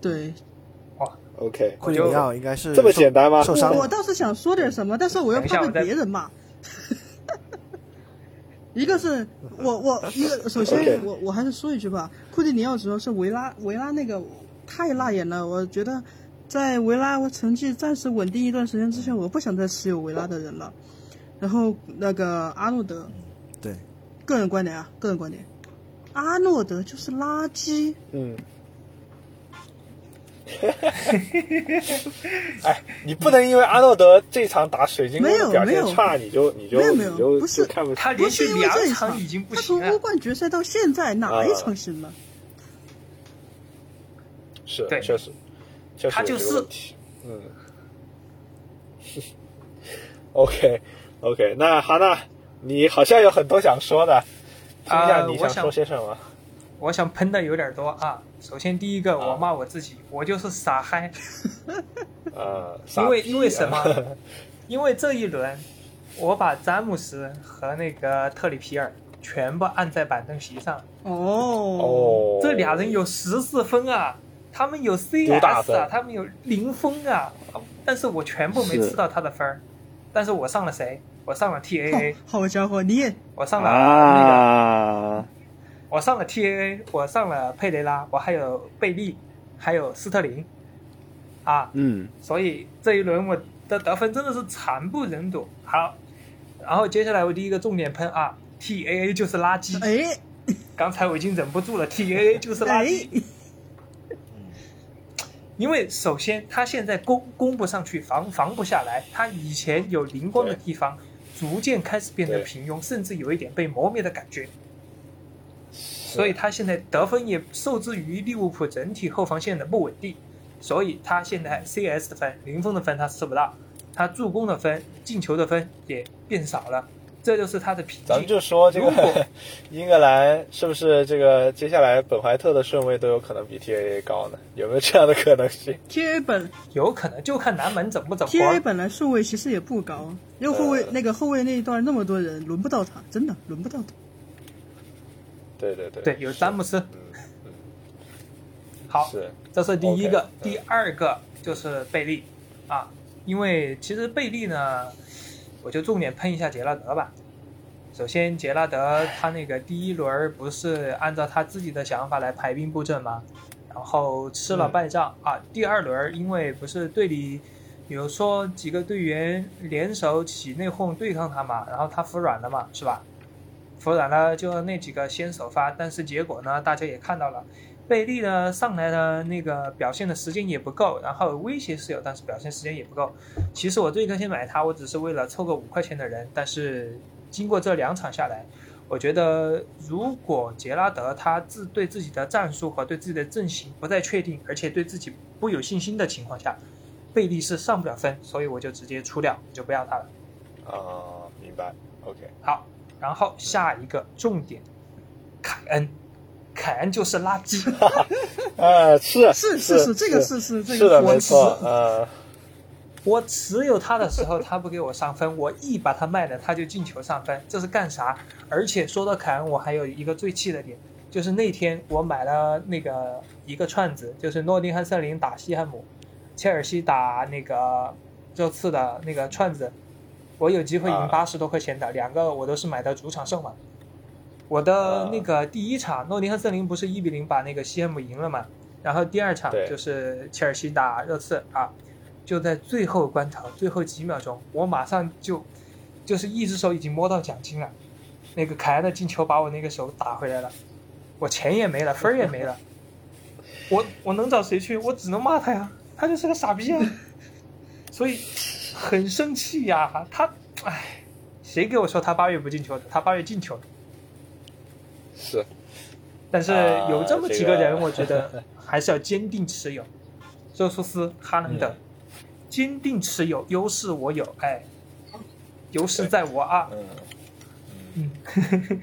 对，，OK，库蒂尼奥应该是这么简单吗？受伤，我我倒是想说点什么，但是我又怕被别人骂。[LAUGHS] 一个是我我一个，首先我我还是说一句吧，库蒂尼奥主要是维拉维拉那个太辣眼了，我觉得在维拉我成绩暂时稳定一段时间之前，我不想再持有维拉的人了。然后那个阿诺德，对，个人观点啊，个人观点，阿诺德就是垃圾。嗯。[LAUGHS] 哎，你不能因为阿诺德这场打水晶宫没有没有现差，你就你就没有没有你就不是看不起他连续不是因为两这一场已经不他行了。从欧冠决赛到现在哪一场行了？是对确实，确实他就是。嗯。[LAUGHS] OK OK，那哈娜，你好像有很多想说的，听一下你想啊我想说些什么？我想喷的有点多啊。首先第一个，啊我骂我自己，我就是傻嗨。[LAUGHS] 呃，[LAUGHS] 因为因为什么啊 [LAUGHS] 因为这一轮，我把詹姆斯和那个特里皮尔全部按在板凳席上，哦哦，这俩人有十四分啊，他们有 CS 啊，他们有零分啊，但是我全部没吃到他的分儿，但是我上了谁？我上了 TAA，好家伙，你也我上了那个，啊，我上了 TAA，我上了佩雷拉，我还有贝利，还有斯特林，啊，嗯，所以这一轮我的得分真的是惨不忍睹。好，然后接下来我第一个重点喷啊，TAA 就是垃圾。哎刚才我已经忍不住了，TAA 就是垃圾。哎，因为首先他现在攻攻不上去，防防不下来，他以前有灵光的地方逐渐开始变得平庸，甚至有一点被磨灭的感觉。所以他现在得分也受制于利物浦整体后防线的不稳定，所以他现在 CS 的分、零封的分他吃不到，他助攻的分、进球的分也变少了，这就是他的瓶咱们。就说这个 [LAUGHS] 英格兰是不是这个接下来本怀特的顺位都有可能比 TAA 高呢？有没有这样的可能性？T A 本有可能就看南门怎么怎么 T A 玩。本来顺位其实也不高，因为后卫呃那个后卫那一段那么多人，轮不到他，真的轮不到他。对对对对，有詹姆斯。嗯嗯好，是这是第一个第二个就是贝利啊，因为其实贝利呢，我就重点喷一下杰拉德吧。首先，杰拉德他那个第一轮不是按照他自己的想法来排兵布阵吗？然后吃了败仗、啊。第二轮因为不是队里有说几个队员联手起内讧对抗他嘛，然后他服软了嘛，是吧？服软了就那几个先首发，但是结果呢，大家也看到了，贝利呢上来的那个表现的时间也不够，然后威胁是有，但是表现时间也不够。其实我最开先买他，我只是为了凑个五块钱的人，但是经过这两场下来，我觉得如果杰拉德他自对自己的战术和对自己的阵型不再确定，而且对自己不有信心的情况下，贝利是上不了分，所以我就直接出掉，就不要他了。啊，明白。OK，好，然后下一个重点，凯恩，凯恩就是垃圾。[LAUGHS] 啊，是是是是这个是是这个，我。持呃，我持有他的时候，他不给我上分，我一把他卖了，他就进球上分，这是干啥？而且说到凯恩，我还有一个最气的点，就是那天我买了那个一个串子，就是诺丁汉森林打西汉姆，切尔西打那个热刺的那个串子，我有机会赢啊八十多块钱的，两个我都是买的主场胜嘛。我的那个第一场，诺丁汉森林不是一比零把那个西汉姆赢了嘛？然后第二场就是切尔西打热刺啊，就在最后关头，最后几秒钟，我马上就就是一只手已经摸到奖金了，那个凯恩的进球把我那个手打回来了，我钱也没了，分儿也没了，我我能找谁去？我只能骂他呀，他就是个傻逼啊，[LAUGHS] 所以很生气呀，他哎，谁给我说他八月不进球的？他八月进球的。是但是啊有这么几个个人，我觉得 [LAUGHS] 还是要坚定持有。热苏斯、哈兰德，嗯坚定持有，优势我有，哎，优势在我啊。嗯。嗯，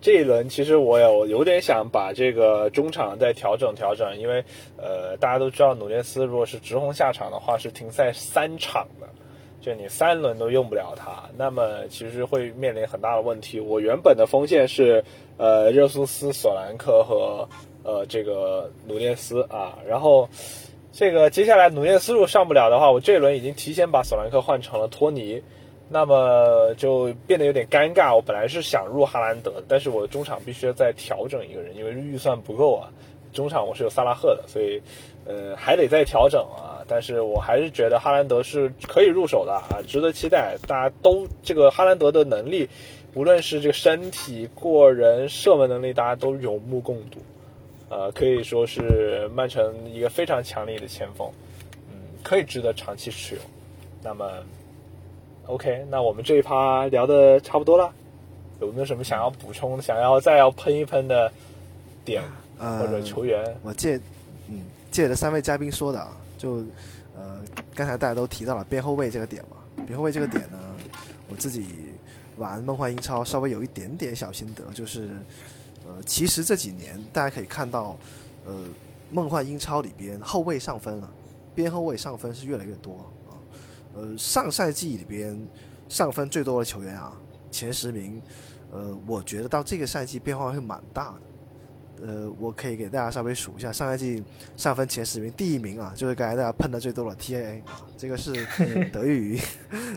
这一轮其实我有有点想把这个中场再调整调整，因为呃大家都知道努涅斯如果是直红下场的话是停赛三场的，就你三轮都用不了他，那么其实会面临很大的问题。我原本的锋线是呃热苏斯、索兰克和呃这个努涅斯啊，然后这个接下来努涅斯如果上不了的话，我这一轮已经提前把索兰克换成了托尼。那么就变得有点尴尬。我本来是想入哈兰德，但是我中场必须要再调整一个人，因为预算不够啊。中场我是有萨拉赫的，所以呃还得再调整啊。但是我还是觉得哈兰德是可以入手的啊，值得期待。大家都这个哈兰德的能力，无论是这个身体、过人、射门能力，大家都有目共睹。呃，可以说是曼城一个非常强力的前锋，嗯，可以值得长期持有。那么。OK，那我们这一趴聊的差不多了，有没有什么想要补充、想要再要喷一喷的点呃，或者球员？我借嗯借着三位嘉宾说的啊，就呃刚才大家都提到了边后卫这个点嘛，边后卫这个点呢，我自己玩梦幻英超稍微有一点点小心得，就是呃其实这几年大家可以看到，呃梦幻英超里边后卫上分啊，边后卫上分是越来越多啊，呃上赛季里边上分最多的球员啊前十名，呃我觉得到这个赛季变化会蛮大的。呃，我可以给大家稍微数一下，上赛季上分前十名，第一名啊，就是刚才大家喷的最多的 TAA，这个是得益于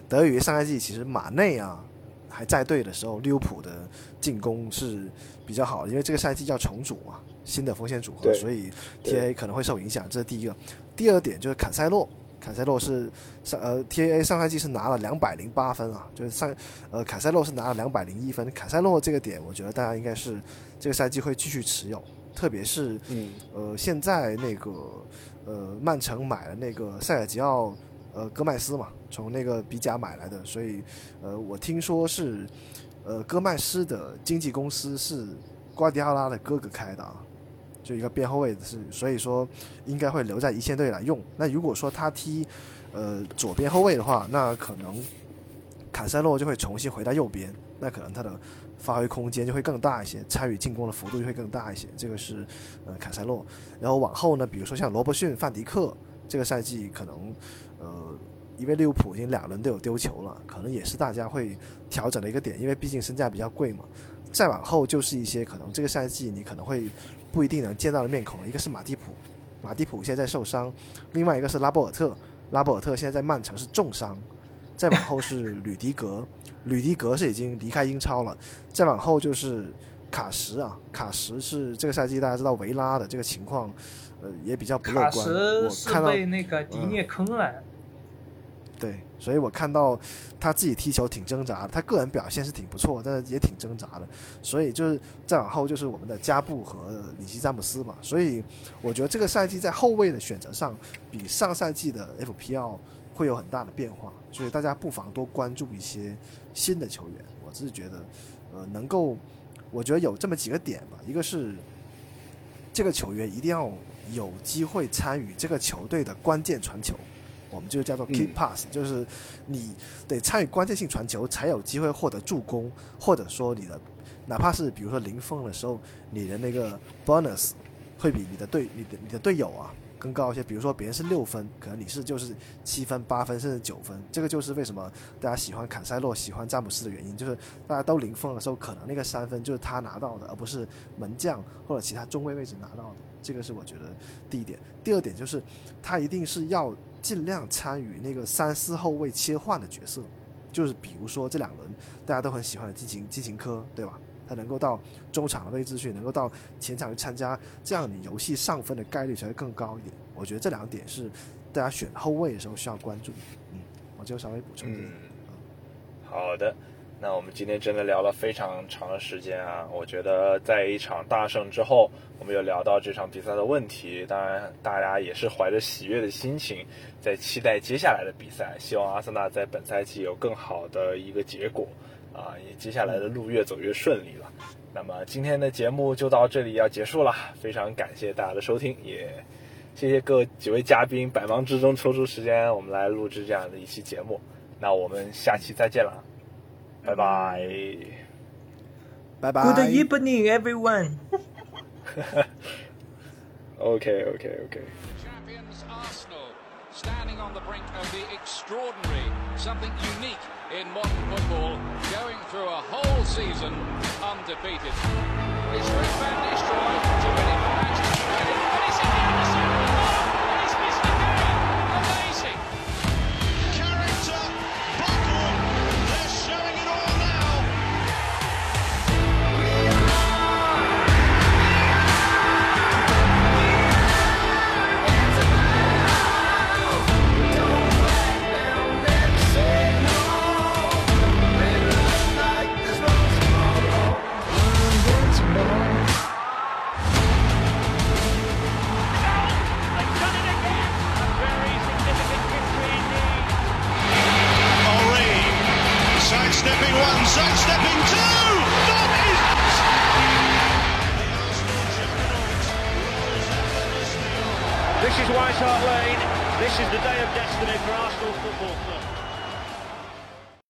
得益于上赛季其实马内啊还在队的时候，利物浦的进攻是比较好的，因为这个赛季要重组嘛，新的锋线组合，所以 TAA 可能会受影响，这是第一个。第二点就是坎塞洛，坎塞洛是上呃 TAA 上赛季是拿了两百零八分啊，就是上呃坎塞洛是拿了两百零一分，坎塞洛这个点我觉得大家应该是这个赛季会继续持有，特别是嗯。呃现在那个呃曼城买了那个塞尔吉奥呃戈麦斯嘛，从那个比甲买来的，所以呃我听说是呃戈麦斯的经纪公司是瓜迪奥拉的哥哥开的啊。就一个边后卫是，所以说应该会留在一线队来用。那如果说他踢呃左边后卫的话，那可能坎塞洛就会重新回到右边，那可能他的发挥空间就会更大一些，参与进攻的幅度就会更大一些。这个是呃坎塞洛。然后往后呢，比如说像罗伯逊、范迪克，这个赛季可能呃因为利物浦已经两轮都有丢球了，可能也是大家会调整的一个点，因为毕竟身价比较贵嘛。再往后就是一些可能这个赛季你可能会不一定能见到的面孔，一个是马蒂普，马蒂普现在受伤，另外一个是拉波尔特，拉波尔特现在在曼城是重伤，再往后是吕迪格，吕迪格是已经离开英超了，再往后就是卡什啊，卡什是这个赛季大家知道维拉的这个情况，呃也比较不乐卡观，什是我看到被那个迪涅坑了。对，所以我看到他自己踢球挺挣扎的，他个人表现是挺不错，但是也挺挣扎的。所以就是再往后就是我们的加布和里希詹姆斯嘛。所以我觉得这个赛季在后卫的选择上，比上赛季的 FPL 会有很大的变化，所以大家不妨多关注一些新的球员。我只是觉得，呃，能够，我觉得有这么几个点吧，一个是这个球员一定要有机会参与这个球队的关键传球。我们就叫做 key 嗯 pass，、就是你得参与关键性传球，才有机会获得助攻，或者说你的哪怕是比如说零封的时候，你的那个 bonus 会比你的队你的你的队友啊更高一些。比如说别人是六分，可能你是就是七分、八分甚至九分，这个就是为什么大家喜欢坎塞洛、喜欢詹姆斯的原因，就是大家都零封的时候，可能那个三分就是他拿到的，而不是门将或者其他中卫位置拿到的。这个是我觉得第一点。第二点就是他一定是要尽量参与那个三四后卫切换的角色，就是比如说这两轮大家都很喜欢的基情基情科，对吧？他能够到中场的位置去，能够到前场去参加，这样你游戏上分的概率才会更高一点。我觉得这两点是大家选后卫的时候需要关注的。嗯，我就稍微补充一点。嗯，好的。那我们今天真的聊了非常长的时间啊！我觉得在一场大胜之后，我们又聊到这场比赛的问题，当然大家也是怀着喜悦的心情在期待接下来的比赛，希望阿森纳在本赛季有更好的一个结果啊，也接下来的路越走越顺利了。那么今天的节目就到这里要结束了，非常感谢大家的收听，也谢谢各几位嘉宾百忙之中抽出时间我们来录制这样的一期节目。那我们下期再见了。拜拜。拜拜。 Good evening, everyone. [LAUGHS] OK OK OK。 champions Arsenal standing on the brink of the extraordinary, something unique in modern football, going through a whole season undefeated. It's Ruth Van Nistelrooy to win it This is White Hart Lane. This is the day of destiny for Arsenal Football Club.